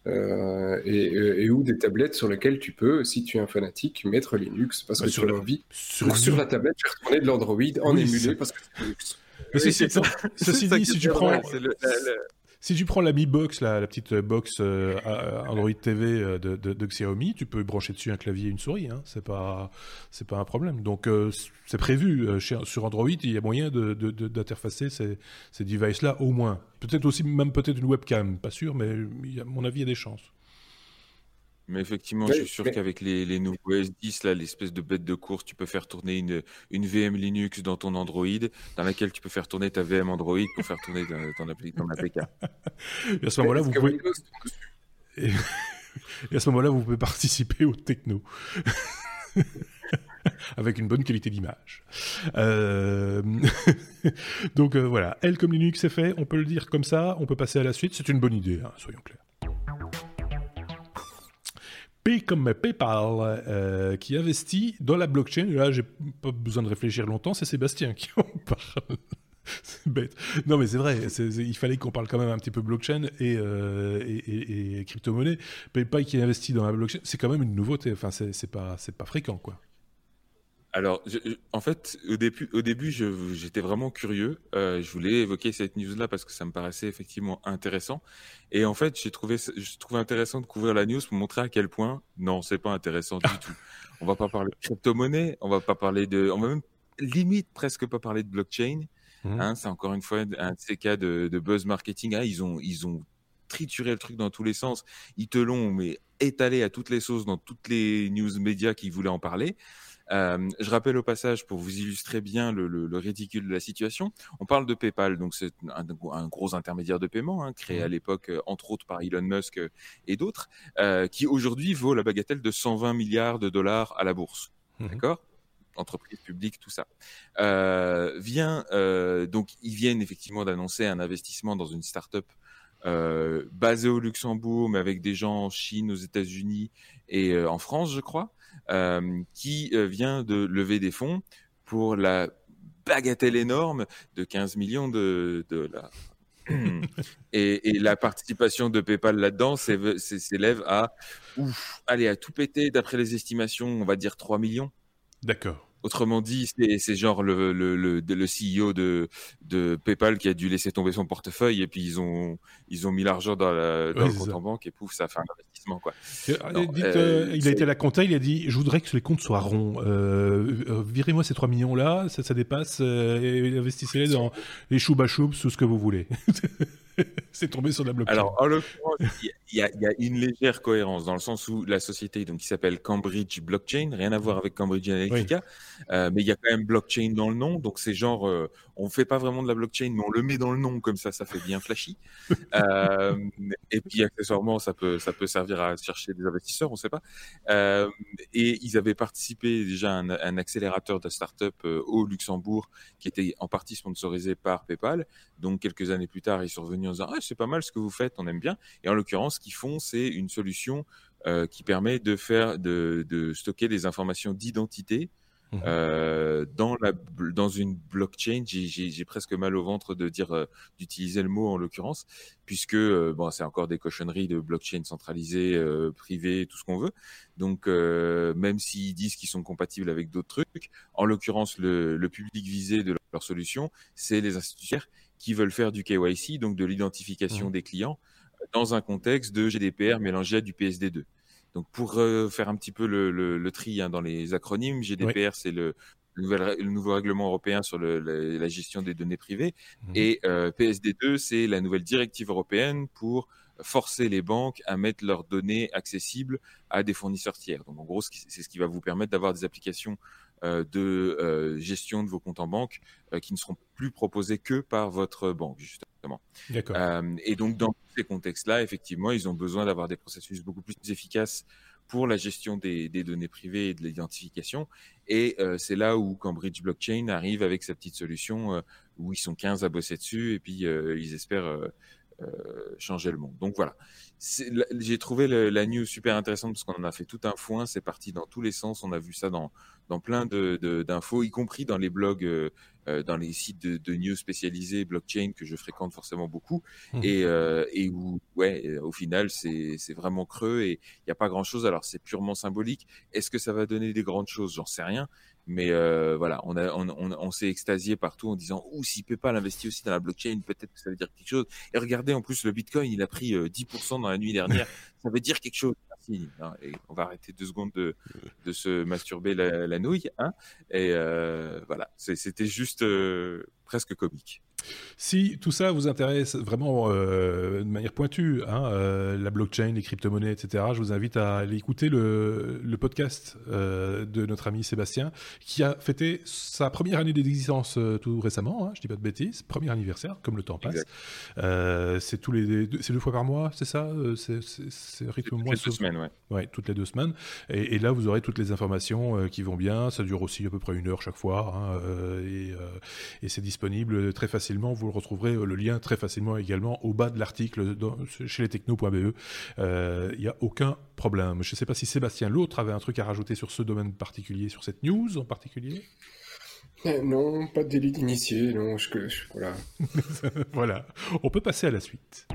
Euh, et, et, ou des tablettes sur lesquelles tu peux, si tu es un fanatique, mettre Linux parce que tu as envie. Sur, sur, la tablette, tu retourner de l'Android en émulé parce que c'est Linux. ceci dit, si tu prends. Si tu prends la Mi Box, la, petite box euh, Android TV euh, de, Xiaomi, tu peux brancher dessus un clavier et une souris. Hein. C'est pas, c'est pas un problème. Donc euh, c'est prévu sur Android. Il y a moyen d'interfacer ces, ces devices-là au moins. Peut-être aussi même peut-être une webcam, pas sûr, mais à mon avis il y a des chances. Mais effectivement, je suis sûr qu'avec les, les nouveaux S10, là, l'espèce de bête de course, tu peux faire tourner une, une VM Linux dans ton Android, dans laquelle tu peux faire tourner ta VM Android pour faire tourner ton, APK. Et à ce moment-là, vous pouvez. Et... à ce moment-là, vous pouvez participer au techno. avec une bonne qualité d'image. Euh... Donc euh, voilà, L comme Linux c'est fait, on peut le dire comme ça, on peut passer à la suite, c'est une bonne idée, hein, soyons clairs comme PayPal, euh, qui investit dans la blockchain. Là, j'ai pas besoin de réfléchir longtemps, c'est Sébastien qui en parle. c'est bête. Non, mais c'est vrai, il fallait qu'on parle quand même un petit peu blockchain et, euh, et crypto-monnaie. PayPal qui investit dans la blockchain, c'est quand même une nouveauté. Enfin, c'est pas, pas fréquent, quoi. Alors, en fait, au début, au début j'étais vraiment curieux. Euh, je voulais évoquer cette news-là parce que ça me paraissait effectivement intéressant. Et en fait, j'ai trouvé, je intéressant de couvrir la news pour montrer à quel point, non, c'est pas intéressant du tout. On va pas parler de crypto-monnaie, on va pas parler de, on va même limite presque pas parler de blockchain. Mmh. Hein, c'est encore une fois un de ces cas de, buzz marketing. Ah, ils ont, ils ont trituré le truc dans tous les sens. Ils te l'ont mais étalé à toutes les sauces dans toutes les news médias qui voulaient en parler. Euh, je rappelle au passage, pour vous illustrer bien le, le, le, ridicule de la situation, on parle de PayPal, donc c'est un, un, gros intermédiaire de paiement, hein, créé à mmh. l'époque, euh, entre autres, par Elon Musk euh, et d'autres, euh, qui aujourd'hui vaut la bagatelle de 120 milliards de dollars à la bourse. Mmh. D'accord? Entreprises publiques, tout ça. vient donc ils viennent effectivement d'annoncer un investissement dans une start-up basée au Luxembourg, mais avec des gens en Chine, aux États-Unis et en France, je crois, qui vient de lever des fonds pour la bagatelle énorme de 15 millions de dollars. et, et, la participation de PayPal là-dedans s'élève à, ouf, allez, à tout péter, d'après les estimations, on va dire 3 millions. D'accord. Autrement dit, c'est genre le, le, le, le, CEO de, de PayPal qui a dû laisser tomber son portefeuille et puis ils ont, ils ont mis l'argent dans, la, dans le compte en banque et pouf, ça fait un investissement. Quoi. Euh, euh, il a été à la compta, il a dit Je voudrais que les comptes soient ronds. Euh, virez-moi ces 3 millions-là, ça, ça dépasse, et investissez-les dans les chouba tout ce que vous voulez. c'est tombé sur la blockchain. Alors, en l'occurrence, il y, a une légère cohérence dans le sens où la société donc, qui s'appelle Cambridge Blockchain, rien à voir avec Cambridge Analytica, euh, mais il y a quand même blockchain dans le nom. Donc, c'est genre, euh, on ne fait pas vraiment de la blockchain, mais on le met dans le nom, comme ça, ça fait bien flashy. euh, et puis, accessoirement, ça peut, ça peut servir à chercher des investisseurs, on ne sait pas. Et ils avaient participé déjà à un, un accélérateur de start-up au Luxembourg qui était en partie sponsorisé par PayPal. Donc, quelques années plus tard, ils sont revenus en disant ah, c'est pas mal ce que vous faites, on aime bien. Et en l'occurrence, ce qu'ils font, c'est une solution euh, qui permet de faire de, de stocker des informations d'identité Mmh. Euh, dans, la, dans une blockchain, j'ai presque mal au ventre de dire euh, d'utiliser le mot en l'occurrence, puisque euh, bon, c'est encore des cochonneries de blockchain centralisée, privée, tout ce qu'on veut. Donc même s'ils disent qu'ils sont compatibles avec d'autres trucs, en l'occurrence le, le, public visé de leur, solution, c'est les institutions qui veulent faire du KYC, donc de l'identification mmh. des clients, dans un contexte de GDPR mélangé à du PSD2. Donc pour euh, faire un petit peu le, le, le tri hein, dans les acronymes, GDPR c'est le, le, nouveau règlement européen sur la, gestion des données privées mmh. et euh, PSD2 c'est la nouvelle directive européenne pour forcer les banques à mettre leurs données accessibles à des fournisseurs tiers. Donc en gros c'est ce qui va vous permettre d'avoir des applications euh, de euh, gestion de vos comptes en banque euh, qui ne seront plus proposées que par votre banque justement. et donc dans ces contextes-là, effectivement, ils ont besoin d'avoir des processus beaucoup plus efficaces pour la gestion des, des données privées et de l'identification. Et euh, c'est là où Cambridge Blockchain arrive avec sa petite solution euh, où ils sont 15 à bosser dessus et puis euh, ils espèrent changer le monde. Donc voilà, j'ai trouvé le, la news super intéressante parce qu'on en a fait tout un foin, c'est parti dans tous les sens, on a vu ça dans, dans plein d'infos, de, y compris dans les blogs, euh, euh, dans les sites de, de, news spécialisés blockchain que je fréquente forcément beaucoup, mmh. et, euh, et où, ouais, au final, c'est vraiment creux et il n'y a pas grand-chose. Alors c'est purement symbolique. Est-ce que ça va donner des grandes choses? J'en sais rien. Mais euh, voilà, on, a, on, on, on s'est extasié partout en disant « Ouh, si PayPal investit aussi dans la blockchain, peut-être que ça veut dire quelque chose. » Et regardez, en plus, le Bitcoin, il a pris 10% dans la nuit dernière. ça veut dire quelque chose. Merci. Et on va arrêter deux secondes de, de se masturber la, la nouille. Hein et euh, voilà, c'était juste euh, presque comique. Si tout ça vous intéresse vraiment euh, de manière pointue, hein, euh, la blockchain, les crypto-monnaies, etc., je vous invite à aller écouter le, le podcast euh, de notre ami Sébastien, qui a fêté sa première année d'existence tout récemment, hein, je dis pas de bêtises, premier anniversaire, comme le temps passe. C'est tous les c'est deux fois par mois, c'est ça C'est rythme Toutes les deux semaines, ouais. Ouais, toutes les deux semaines. Et, et là, vous aurez toutes les informations qui vont bien. Ça dure aussi à peu près une heure chaque fois, hein, et, et c'est disponible très facilement vous le retrouverez euh, le lien très facilement également au bas de l'article chez lestechno.be. Euh, il n'y a aucun problème. Je ne sais pas si Sébastien l'autre avait un truc à rajouter sur ce domaine particulier, sur cette news en particulier. Euh, non, pas de délit d'initié, non, je, voilà. voilà. On peut passer à la suite.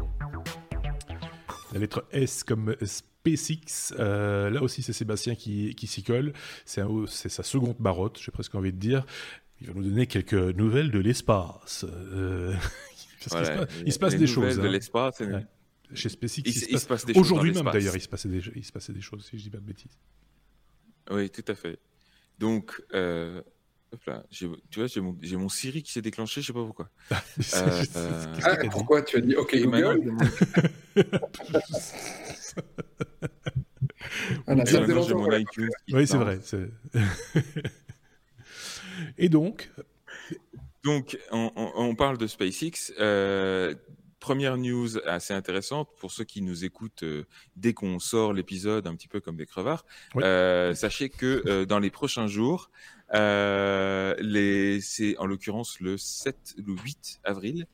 La lettre S comme SpaceX, là aussi c'est Sébastien qui, qui s'y colle, c'est sa seconde barotte, j'ai presque envie de dire. Il va nous donner quelques nouvelles de l'espace. Euh... Voilà, il, se passe des choses. De hein. l'espace. Ouais. Chez SpaceX, il, il, se, passe... se passe des Aujourd'hui même, d'ailleurs, il, se passait des... il se passait des choses, si je dis pas de bêtises. Oui, tout à fait. Donc, euh... Hop là, tu vois, j'ai mon, mon, Siri qui s'est déclenché, je sais pas pourquoi. euh, euh... Ah, pourquoi tu as dit OK Google mon iTunes. Oui, c'est vrai. Et donc Donc, on, parle de SpaceX. Euh, première news assez intéressante pour ceux qui nous écoutent dès qu'on sort l'épisode un petit peu comme des crevards. sachez que dans les prochains jours, les, c'est en l'occurrence le 7, le 8 avril,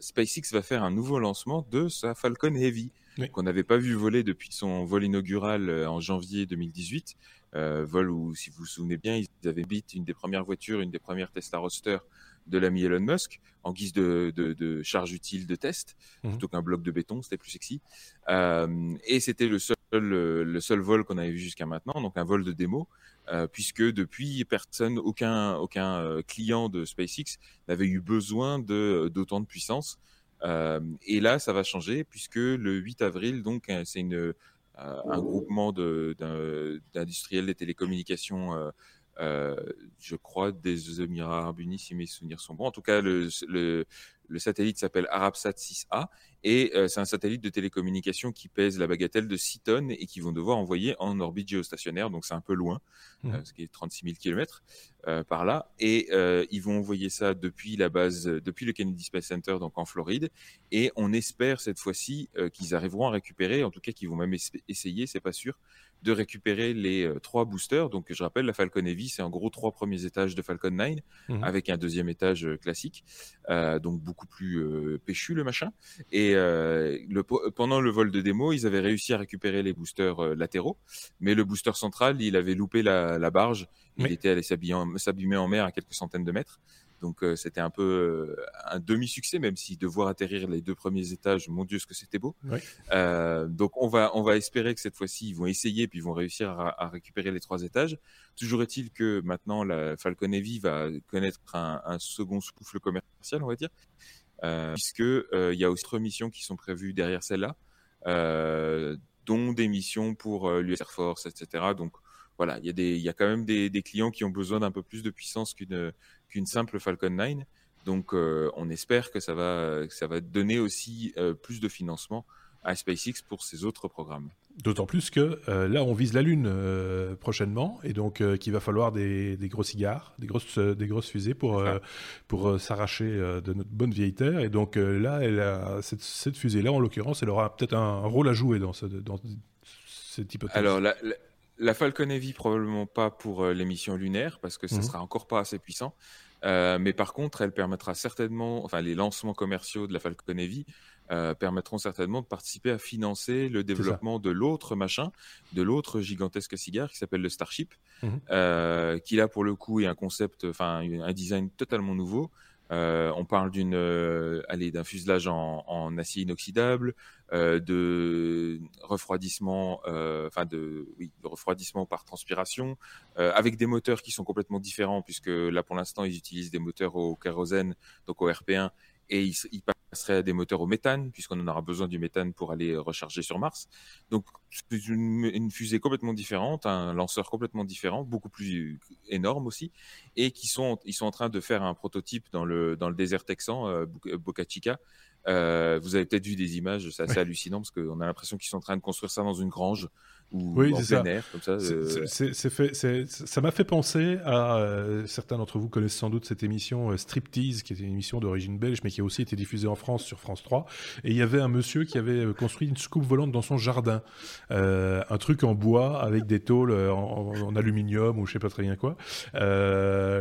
SpaceX va faire un nouveau lancement de sa Falcon Heavy qu'on n'avait pas vu voler depuis son vol inaugural euh, en janvier 2018. Euh, vol où, si vous vous souvenez bien, ils avaient bit une des premières voitures, une des premières Tesla Roadster de l'ami Elon Musk en guise de, de, charge utile de test, mhm. plutôt qu'un bloc de béton, c'était plus sexy. Euh, et c'était le seul, le seul vol qu'on avait vu jusqu'à maintenant, donc un vol de démo, puisque depuis, personne, aucun, aucun client de SpaceX n'avait eu besoin d'autant de puissance. Euh, et là, ça va changer puisque le 8 avril, donc, euh, c'est euh, un groupement d'industriels des télécommunications euh, je crois, des Émirats Arabes Unis, si mes souvenirs sont bons. En tout cas, le, le, le satellite s'appelle Arabsat 6A et euh, c'est un satellite de télécommunication qui pèse la bagatelle de 6 tonnes et qui vont devoir envoyer en orbite géostationnaire, donc c'est un peu loin, mmh. euh, ce qui est 36 000 km par là. Et ils vont envoyer ça depuis la base, depuis le Kennedy Space Center, donc en Floride. Et on espère cette fois-ci qu'ils arriveront à récupérer, en tout cas qu'ils vont même essayer, c'est pas sûr, de récupérer les euh, trois boosters. Donc, je rappelle, la Falcon Heavy, c'est en gros trois premiers étages de Falcon 9 mhm. avec un deuxième étage euh, classique, euh, donc beaucoup plus péchu le machin. Et le, pendant le vol de démo, ils avaient réussi à récupérer les boosters latéraux, mais le booster central, il avait loupé la, barge. Il était allé s'abîmer en mer à quelques centaines de mètres. Donc euh, c'était un peu euh, un demi-succès, même si de voir atterrir les deux premiers étages, mon Dieu, ce que c'était beau. Euh, donc on va, on va espérer que cette fois-ci, ils vont essayer, puis ils vont réussir à, récupérer les trois étages. Toujours est-il que maintenant, la Falcon Heavy va connaître un, second souffle commercial, on va dire, puisqu'il y a aussi trois missions qui sont prévues derrière celle-là, dont des missions pour l'US Air Force, etc. Donc voilà, il y, a des, il y a quand même des, des clients qui ont besoin d'un peu plus de puissance qu'une qu'une simple Falcon 9. Donc, euh, on espère que ça va, que ça va donner aussi euh, plus de financement à SpaceX pour ses autres programmes. D'autant plus que euh, là, on vise la Lune prochainement, et donc qu'il va falloir des, des, gros cigares, des grosses, des grosses fusées pour, pour s'arracher de notre bonne vieille Terre. Et donc là, elle a, cette, cette fusée-là, en l'occurrence, elle aura peut-être un rôle à jouer dans, ce, dans cette hypothèse. Alors, la, la Falcon Heavy, probablement pas pour euh, les missions lunaires, parce que ce ne mhm. sera encore pas assez puissant. Euh, mais par contre, elle permettra certainement, enfin, les lancements commerciaux de la Falcon Heavy euh, permettront certainement de participer à financer le développement de l'autre machin, de l'autre gigantesque cigare qui s'appelle le Starship, mhm. qui là pour le coup est un concept, enfin un design totalement nouveau, euh, on parle d'une, euh, allez, d'un fuselage en, en, acier inoxydable, euh, de refroidissement, euh, enfin de, oui, de refroidissement par transpiration, euh, avec des moteurs qui sont complètement différents puisque là pour l'instant ils utilisent des moteurs au kérosène, donc au RP1, et ils, ils passerait à des moteurs au méthane, puisqu'on en aura besoin du méthane pour aller recharger sur Mars. Donc, c'est une, fusée complètement différente, un lanceur complètement différent, beaucoup plus énorme aussi, et qui sont, ils sont en train de faire un prototype dans le, dans le désert texan, euh, Boca Chica, euh, vous avez peut-être vu des images, c'est assez hallucinant parce qu'on a l'impression qu'ils sont en train de construire ça dans une grange ou oui, en plein air, comme ça. Euh. C'est fait, ça m'a fait penser à euh, certains d'entre vous connaissent sans doute cette émission Striptease, qui était une émission d'origine belge, mais qui a aussi été diffusée en France sur France 3. Et il y avait un monsieur qui avait construit une scoop volante dans son jardin, un truc en bois avec des tôles en, aluminium ou je sais pas très bien quoi,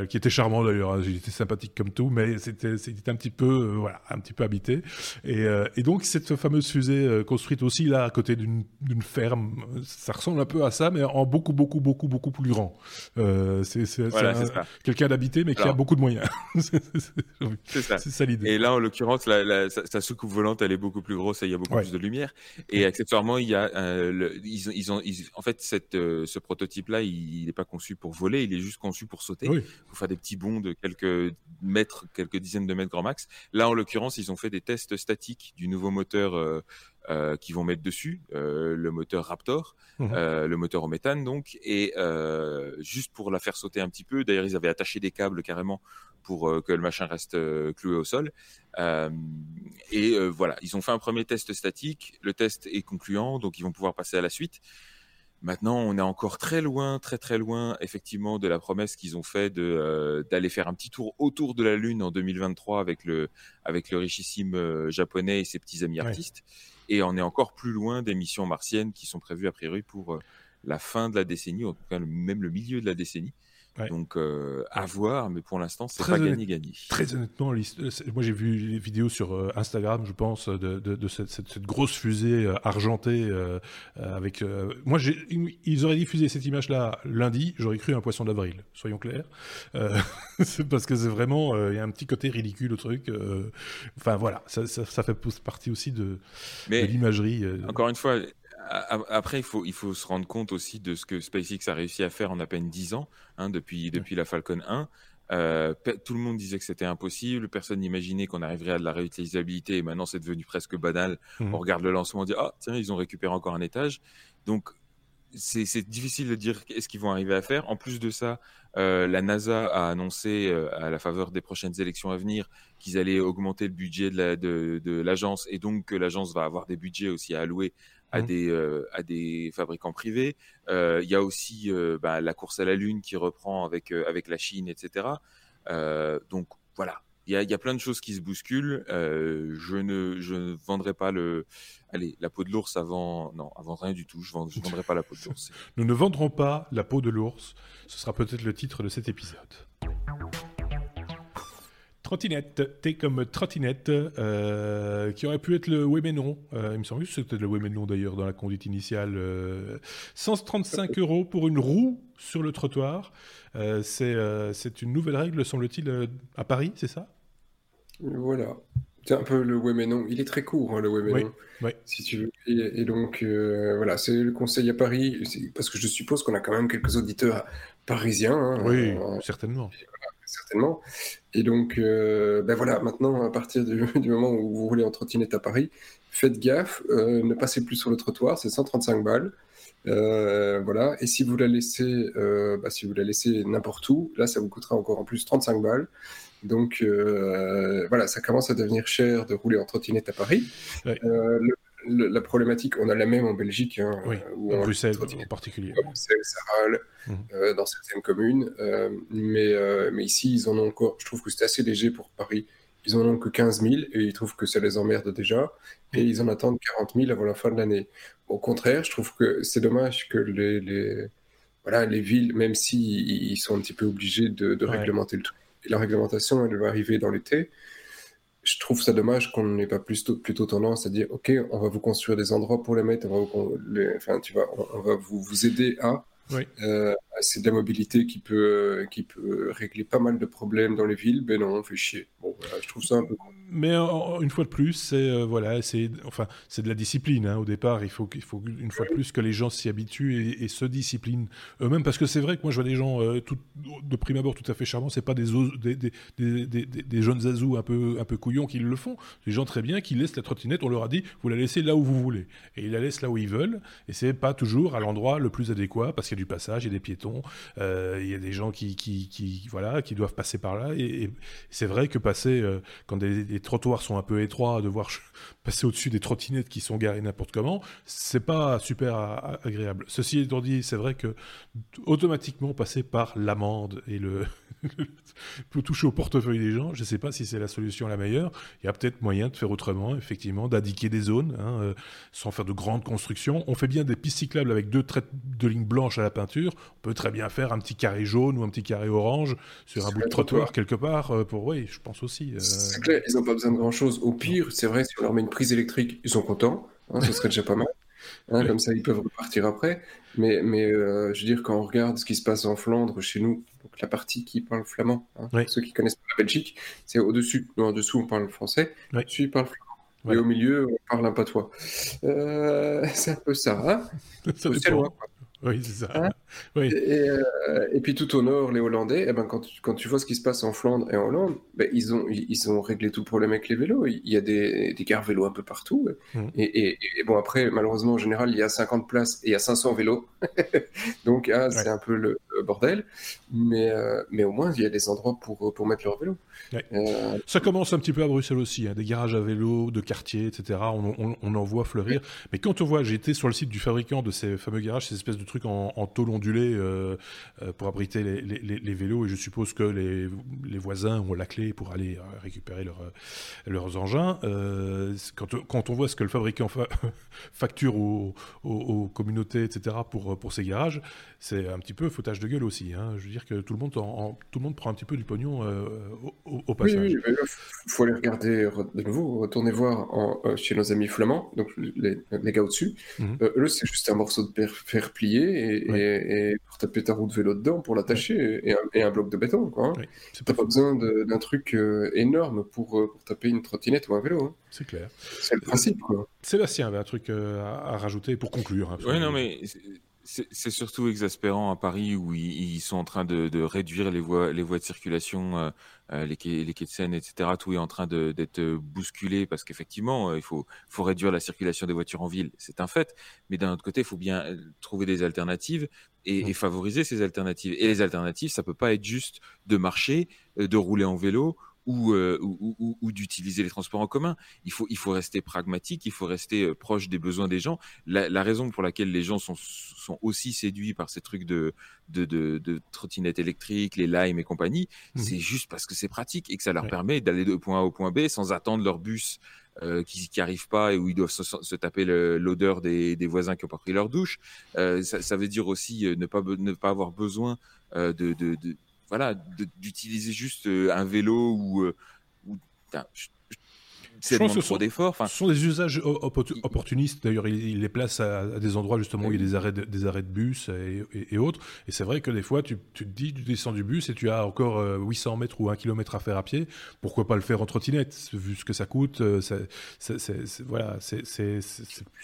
qui était charmant d'ailleurs. Hein. Il était sympathique comme tout, mais c'était un petit peu, voilà, un petit peu habité. Euh, et, donc cette fameuse fusée euh, construite aussi là à côté d'une ferme, ça ressemble un peu à ça, mais en beaucoup beaucoup beaucoup beaucoup plus grand. Euh, c'est quelqu'un d'habité mais qui a beaucoup de moyens. c'est ça. ça l'idée. Et là en l'occurrence, la, sa, soucoupe volante elle est beaucoup plus grosse et il y a beaucoup plus de lumière. Et accessoirement il y a ils, ils, ont en fait cette, ce prototype là il n'est pas conçu pour voler, il est juste conçu pour sauter, pour faire des petits bonds de quelques mètres, quelques dizaines de mètres grand max. Là en l'occurrence ils ont fait des tests statique du nouveau moteur euh, euh, qu'ils vont mettre dessus, euh, le moteur Raptor, mhm. le moteur au méthane donc, et juste pour la faire sauter un petit peu. D'ailleurs, ils avaient attaché des câbles carrément pour que le machin reste cloué au sol. et voilà, ils ont fait un premier test statique. Le test est concluant, donc ils vont pouvoir passer à la suite. Maintenant, on est encore très loin, très très loin, effectivement, de la promesse qu'ils ont fait de euh, d'aller faire un petit tour autour de la Lune en 2023 avec le avec le richissime euh, japonais et ses petits amis artistes. Et on est encore plus loin des missions martiennes qui sont prévues a priori pour la fin de la décennie, en tout cas même le milieu de la décennie. Donc, euh, à voir, mais pour l'instant, c'est pas gagné-gagné. Très honnêtement, moi j'ai vu les vidéos sur euh, Instagram, je pense, de, de, cette, cette, grosse fusée euh, argentée avec. moi, ils auraient diffusé cette image-là lundi, j'aurais cru un poisson d'avril, soyons clairs. parce que c'est vraiment. Il y a un petit côté ridicule au truc. Enfin, voilà, ça, ça, ça, fait partie aussi de, de l'imagerie. Encore une fois, après, il faut, il faut se rendre compte aussi de ce que SpaceX a réussi à faire en à peine 10 ans, hein, depuis, depuis la Falcon 1. Euh, tout le monde disait que c'était impossible, personne n'imaginait qu'on arriverait à de la réutilisabilité et maintenant c'est devenu presque banal. Mmh. On regarde le lancement, on dit Ah, tiens, ils ont récupéré encore un étage. Donc c'est difficile de dire qu'est-ce qu'ils vont arriver à faire. En plus de ça, euh, la NASA a annoncé euh, à la faveur des prochaines élections à venir qu'ils allaient augmenter le budget de l'agence et donc que l'agence va avoir des budgets aussi à allouer à, mmh. des, euh, à des fabricants privés. Il y a aussi bah, la course à la Lune qui reprend avec, avec la Chine, etc. donc voilà, il y, a, plein de choses qui se bousculent. je ne je ne vendrai pas le allez la peau de l'ours avant non avant rien du tout. Je ne vendrai pas la peau de l'ours. Nous ne vendrons pas la peau de l'ours. Ce sera peut-être le titre de cet épisode. Trottinette, T comme trottinette, euh, qui aurait pu être le oui mais non. Euh, il me semble que c'était le oui mais non d'ailleurs dans la conduite initiale. 135 euh, euros pour une roue sur le trottoir. c'est une nouvelle règle, semble-t-il, à Paris, c'est ça? Voilà. C'est un peu le oui mais non. Il est très court, hein, le oui mais non, oui. si tu veux. Et, donc, voilà, c'est le conseil à Paris, parce que je suppose qu'on a quand même quelques auditeurs parisiens. Hein, oui, certainement certainement. Et donc, euh, ben voilà, maintenant, à partir du, moment où vous roulez en trottinette à Paris, faites gaffe, euh, ne passez plus sur le trottoir, c'est 135 balles. Euh, voilà, et si vous la laissez, bah, si vous la laissez n'importe où, là, ça vous coûtera encore en plus 35 balles. Donc voilà, ça commence à devenir cher de rouler en trottinette à Paris. Le, la problématique, on a la même en Belgique. Hein, ou en Bruxelles en particulier. Bruxelles, râle mhm. euh, dans certaines communes. Euh, mais, euh, mais ici, ils en ont encore. Je trouve que c'est assez léger pour Paris. Ils en ont que 15 000 et ils trouvent que ça les emmerde déjà. Et ils en attendent 40 000 avant la fin de l'année. Au contraire, je trouve que c'est dommage que les, les, voilà, les villes, même s'ils ils sont un petit peu obligés de, réglementer le truc, et la réglementation, elle va arriver dans l'été je trouve ça dommage qu'on n'ait pas plutôt, plutôt tendance à dire ok on va vous construire des endroits pour les mettre on va, enfin tu vois on, va vous, vous aider à euh, c'est de la mobilité qui peut qui peut régler pas mal de problèmes dans les villes ben non on fait chier bon je trouve ça un peu mais une fois de plus, c'est euh, voilà, c'est enfin c'est de la discipline. Hein. Au départ, il faut qu'il faut une fois de plus que les gens s'y habituent et, se disciplinent eux-mêmes, parce que c'est vrai que moi je vois des gens euh, tout, de prime abord tout à fait charmants. C'est pas des, des, des, des, des, jeunes azous un peu un peu couillons qui le font. Des gens très bien qui laissent la trottinette. On leur a dit vous la laissez là où vous voulez et ils la laissent là où ils veulent. Et c'est pas toujours à l'endroit le plus adéquat parce qu'il du passage, il y a des piétons, euh, il y a des gens qui, qui, voilà qui doivent passer par là. Et, c'est vrai que passer quand des les trottoirs sont un peu étroits, de voir passer au-dessus des trottinettes qui sont garées n'importe comment, c'est pas super agréable. Ceci étant dit, c'est vrai que automatiquement passer par l'amende et le peut toucher au portefeuille des gens, je ne sais pas si c'est la solution la meilleure. Il y a peut-être moyen de faire autrement, effectivement, d'indiquer des zones, hein, euh, sans faire de grandes constructions. On fait bien des pistes cyclables avec deux traits de lignes blanches à la peinture. On peut très bien faire un petit carré jaune ou un petit carré orange sur un bout de trottoir quelque part. Euh, pour oui, je pense aussi. Euh, c'est clair, ils n'ont pas besoin de grand-chose. Au pire, c'est vrai, si on leur met une prise électrique, ils sont contents. Hein, ce serait déjà pas mal. Hein, comme ça, ils peuvent repartir après. Mais, mais euh, je veux dire, quand on regarde ce qui se passe en Flandre, chez nous, donc la partie qui parle flamand, hein, ceux qui connaissent pas la Belgique, c'est au-dessus. En dessous, on parle français. Au-dessus, ils parlent flamand. Et au milieu, on parle un patois. Euh, c'est un peu ça. ça oui, c'est ça. oui. Euh, et, puis tout au nord, les Hollandais, eh ben, quand, tu, quand tu vois ce qui se passe en Flandre et en Hollande, ben, ils, ont, ils ont réglé tout le problème avec les vélos. Il y a des, des gares vélos un peu partout. Mmh. Et, et, bon, après, malheureusement, en général, il y a 50 places et il y a 500 vélos. Donc, ah, c'est un peu le, bordel. Mais, euh, mais au moins, il y a des endroits pour, pour mettre leur vélo. Euh, Ça commence un petit peu à Bruxelles aussi, hein, des garages à vélo, de quartier, etc. On, on, en voit fleurir. Mais quand on voit, été sur le site du fabricant de ces fameux garages, ces espèces de trucs en, en tôle ondulée euh, euh, pour abriter les, les, les, vélos, et je suppose que les, les, voisins ont la clé pour aller récupérer leur, leurs engins. quand, quand, on voit ce que le fabricant facture aux, aux, communautés, etc. pour, pour ces garages, c'est un petit peu foutage de gueule aussi. Hein. Je veux dire que tout le monde, tout le monde prend un petit peu du pognon au, au, passage. Oui, il faut aller regarder de nouveau, retourner voir en, euh, chez nos amis flamands, donc les, les gars au-dessus. Euh, eux, c'est juste un morceau de fer plié et, et, pour taper ta roue de vélo dedans, pour l'attacher, et, un bloc de béton. Quoi, hein. T'as pas besoin d'un truc euh, énorme pour, pour, taper une trottinette ou un vélo. Hein. C'est clair. C'est le principe. Quoi. Sébastien avait un truc à, rajouter pour conclure. Hein, oui, non, mais c'est surtout exaspérant à Paris où ils, sont en train de, de, réduire les voies, les voies de circulation euh, les, quais, les quais de Seine, etc. Tout est en train d'être bousculé parce qu'effectivement, euh, il faut, faut réduire la circulation des voitures en ville, c'est un fait. Mais d'un autre côté, il faut bien euh, trouver des alternatives et, et, favoriser ces alternatives. Et les alternatives, ça peut pas être juste de marcher, de rouler en vélo euh, ou, ou, ou, d'utiliser les transports en commun. Il faut, il faut rester pragmatique, il faut rester euh, proche des besoins des gens. La, la, raison pour laquelle les gens sont, sont aussi séduits par ces trucs de, de, de, de trottinettes électriques, les Lime et compagnie, mmh. c'est juste parce que c'est pratique et que ça leur permet d'aller de point A au point B sans attendre leur bus euh, qui qui arrivent pas et où ils doivent se, se taper l'odeur des, des, voisins qui ont pas pris leur douche. Euh, ça, ça, veut dire aussi euh, ne pas ne pas avoir besoin euh, de, de, de, voilà, d'utiliser juste euh, un vélo ou, euh, c'est trop d'efforts. Ce sont des usages opportunistes. D'ailleurs, il, les place à, des endroits justement où il y a des arrêts de, des arrêts de bus et, autres. Et c'est vrai que des fois, tu, te dis, tu descends du bus et tu as encore 800 euh, mètres ou 1 km à faire à pied. Pourquoi pas le faire en trottinette Vu ce que ça coûte, c'est, voilà, c'est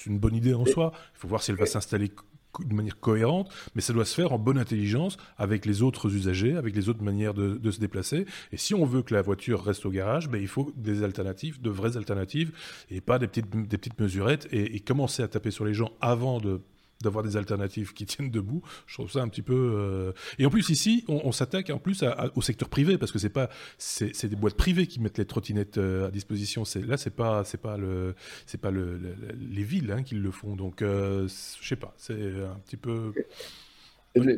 une bonne idée en soi. Il faut voir si elle va s'installer de manière cohérente, mais ça doit se faire en bonne intelligence avec les autres usagers, avec les autres manières de, se déplacer. Et si on veut que la voiture reste au garage, ben, il faut des alternatives, de vraies alternatives, et pas des petites, des petites mesurettes, et commencer à taper sur les gens avant de d'avoir des alternatives qui tiennent debout. Je trouve ça un petit peu. Euh, et en plus ici, on, s'attaque en plus au secteur privé parce que c'est pas c'est des boîtes privées qui mettent les trottinettes euh, à disposition. Là, c'est pas c'est pas le c'est pas le, les villes hein, qui le font. Donc euh, je sais pas, c'est un petit peu. Les,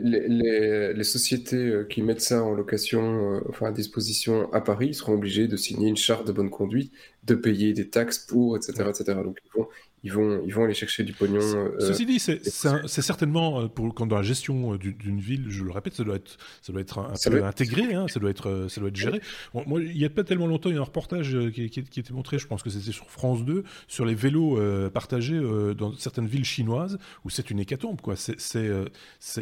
les, sociétés qui mettent ça en location, enfin à disposition à Paris, seront obligées de signer une charte de bonne conduite, de payer des taxes pour, etc., etc. Donc ils vont, ils vont, ils vont aller chercher du pognon. Euh, Ceci dit, c'est certainement, euh, pour, quand dans la gestion euh, d'une ville, je le répète, ça doit être, ça doit être un, peu intégré, hein, ça, doit être, ça doit être géré. moi, il n'y a pas tellement longtemps, il y a un reportage qui, qui, qui était montré, je pense que c'était sur France 2, sur les vélos partagés dans certaines villes chinoises, où c'est une hécatombe. Quoi.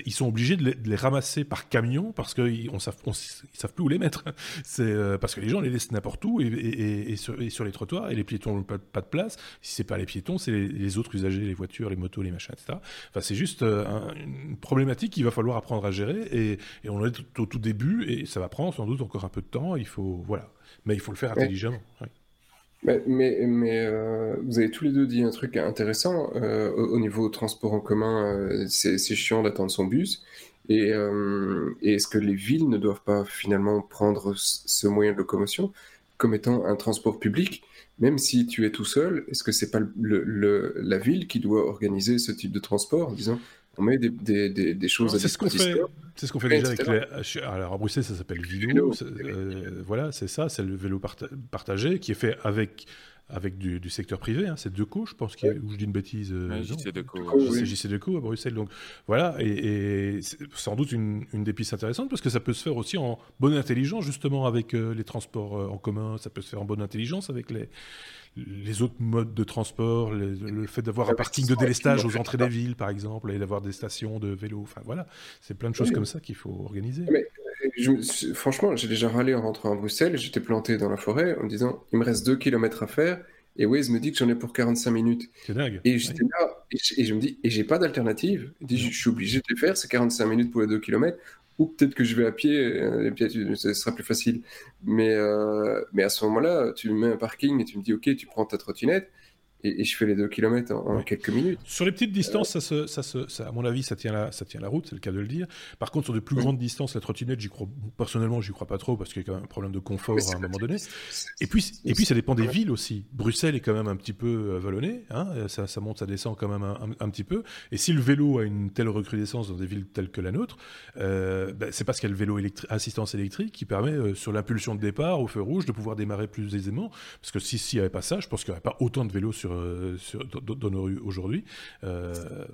ils sont obligés de les, ramasser par camion parce qu'ils ne savent, savent plus où les mettre. C'est parce que les gens les laissent n'importe où et, et, et, sur, sur, les trottoirs, et les piétons n'ont pas, pas de place. Si c'est pas les piétons, c'est les, autres usagers, les voitures, les motos, les machins, etc. Enfin, c'est juste euh, une problématique qu'il va falloir apprendre à gérer et, on est au tout début et ça va prendre sans doute encore un peu de temps. Il faut, voilà. Mais il faut le faire intelligemment. Mais, mais, euh, vous avez tous les deux dit un truc intéressant. Euh, au, niveau transport en commun, c'est chiant d'attendre son bus. Et, et est-ce que les villes ne doivent pas finalement prendre ce moyen de locomotion comme étant un transport public même si tu es tout seul, est-ce que c'est pas le, la ville qui doit organiser ce type de transport en disant on met des, des, des, choses à C'est ce qu'on fait, c'est ce qu'on fait déjà avec les... Alors à Bruxelles, ça s'appelle Vélo. Euh, voilà, c'est ça, c'est le vélo partagé qui est fait avec avec du, du, secteur privé, hein, c'est Deco, je pense, qui ouais. ou je dis une bêtise. Euh, JC Deco. C'est JC Deco à Bruxelles. Donc voilà, et, et sans doute une, une, des pistes intéressantes parce que ça peut se faire aussi en bonne intelligence, justement, avec euh, les transports euh, en commun, ça peut se faire en bonne intelligence avec les, les autres modes de transport, le, le fait d'avoir un parking de délestage aux entrées des villes, par exemple, et d'avoir des stations de vélo. Enfin voilà, c'est plein de choses oui. comme ça qu'il faut organiser. Mais franchement, j'ai déjà râlé en rentrant à Bruxelles. J'étais planté dans la forêt en me disant il me reste 2 km à faire Et Waze me dit que j'en ai pour 45 minutes. C'est dingue. Et j'étais là, et je, me dis, et j'ai pas d'alternative. Je, je suis obligé de les faire, c'est 45 minutes pour les 2 km. Peut-être que je vais à pied, euh, peut-être ce sera plus facile. Mais, euh, mais à ce moment-là, tu mets un parking et tu me dis, OK, tu prends ta trottinette et, je fais les deux kilomètres en, quelques minutes. Sur les petites distances, ça, se, ça, ça, à mon avis, ça tient, la, ça tient la route, c'est le cas de le dire. Par contre, sur de plus grandes distances, la trottinette, j'y crois, personnellement, j'y crois pas trop parce qu'il y a quand même un problème de confort à un moment donné. Et puis, et puis, ça dépend des villes aussi. Bruxelles est quand même un petit peu euh, vallonné, hein, ça, ça, monte, ça descend quand même un, petit peu. Et si le vélo a une telle recrudescence dans des villes telles que la nôtre, euh, ben, c'est parce qu'il y a le vélo assistance électrique qui permet, euh, sur l'impulsion de départ au feu rouge, de pouvoir démarrer plus aisément. Parce que s'il si n'y avait pas ça, je pense qu'il n'y aurait pas autant de vélos sur euh, dans nos rues aujourd'hui. Euh,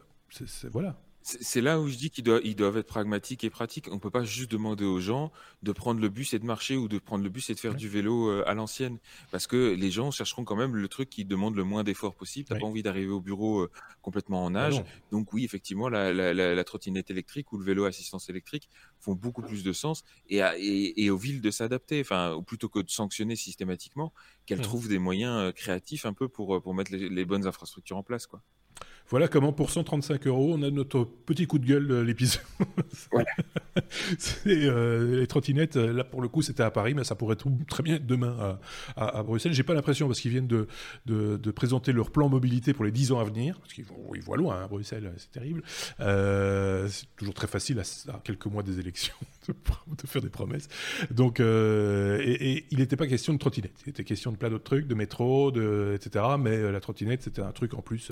voilà. C'est là où je dis qu'ils doivent, ils doivent être pragmatiques et pratiques. On ne peut pas juste demander aux gens de prendre le bus et de marcher ou de prendre le bus et de faire du vélo euh, à l'ancienne. Parce que les gens chercheront quand même le truc qui demande le moins d'efforts possible. Tu n'as pas envie d'arriver au bureau complètement en âge. Donc oui, effectivement, la, trottinette électrique ou le vélo assistance électrique font beaucoup plus de sens et, et, aux villes de s'adapter. Enfin, plutôt que de sanctionner systématiquement, qu'elles trouvent des moyens créatifs un peu pour, pour mettre les, les bonnes infrastructures en place. quoi. Voilà comment pour 135 euros, on a notre petit coup de gueule de l'épisode. Euh, les trottinettes, là pour le coup c'était à Paris, mais ça pourrait être très bien demain à, à, à Bruxelles. J'ai pas l'impression parce qu'ils viennent de, de, présenter leur plan mobilité pour les 10 ans à venir, parce qu'ils ils voient loin, hein, Bruxelles, c'est terrible. Euh, c'est toujours très facile à, quelques mois des élections de, faire des promesses. Donc, euh, et, il n'était pas question de trottinette, il était question de plein d'autres trucs, de métro, de, etc. Mais la trottinette c'était un truc en plus.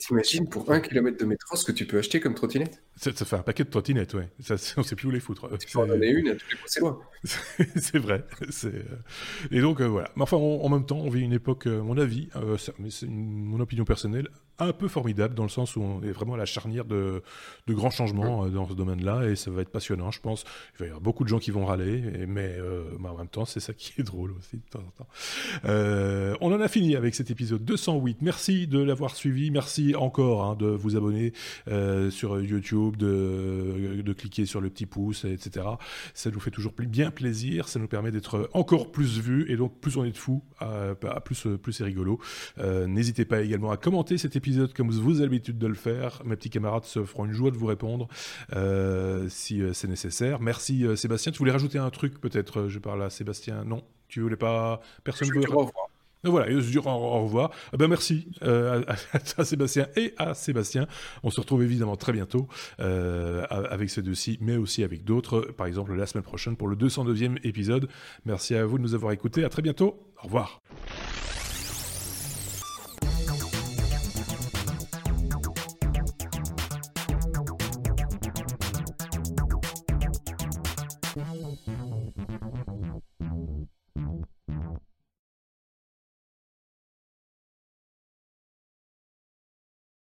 T'imagines pour un kilomètre de métro ce que tu peux acheter comme trottinette? Ça, fait un paquet de trottinettes, ouais. Ça, on sait plus où les foutre. Tu peux en donner une à tous les c'est loin. c'est vrai. Euh, et donc, euh, voilà. Mais enfin, en même temps, on vit une époque, euh, mon avis, mais c'est mon opinion personnelle, un peu formidable dans le sens où on est vraiment à la charnière de, de grands changements dans ce domaine-là et ça va être passionnant, je pense. Il va y avoir beaucoup de gens qui vont râler, mais, en même temps, c'est ça qui est drôle aussi de temps en temps. on en a fini avec cet épisode 208. Merci de l'avoir suivi. Merci encore hein, de vous abonner sur YouTube de, cliquer sur le petit pouce, etc. Ça nous fait toujours bien plaisir, ça nous permet d'être encore plus vus, et donc plus on est de fous, plus, plus c'est rigolo. Euh, n'hésitez pas également à commenter cet épisode comme vous avez l'habitude de le faire. Mes petits camarades se feront une joie de vous répondre euh, si euh, c'est nécessaire. Merci Sébastien. Tu voulais rajouter un truc peut-être Je parle à Sébastien? Non? Tu voulais pas? Personne ne veut. Voilà, et se dire au, revoir. Eh ben merci euh, à, Sébastien et à Sébastien. On se retrouve évidemment très bientôt euh, avec ces deux-ci, mais aussi avec d'autres, par exemple la semaine prochaine pour le 202e épisode. Merci à vous de nous avoir écoutés. À très bientôt. Au revoir.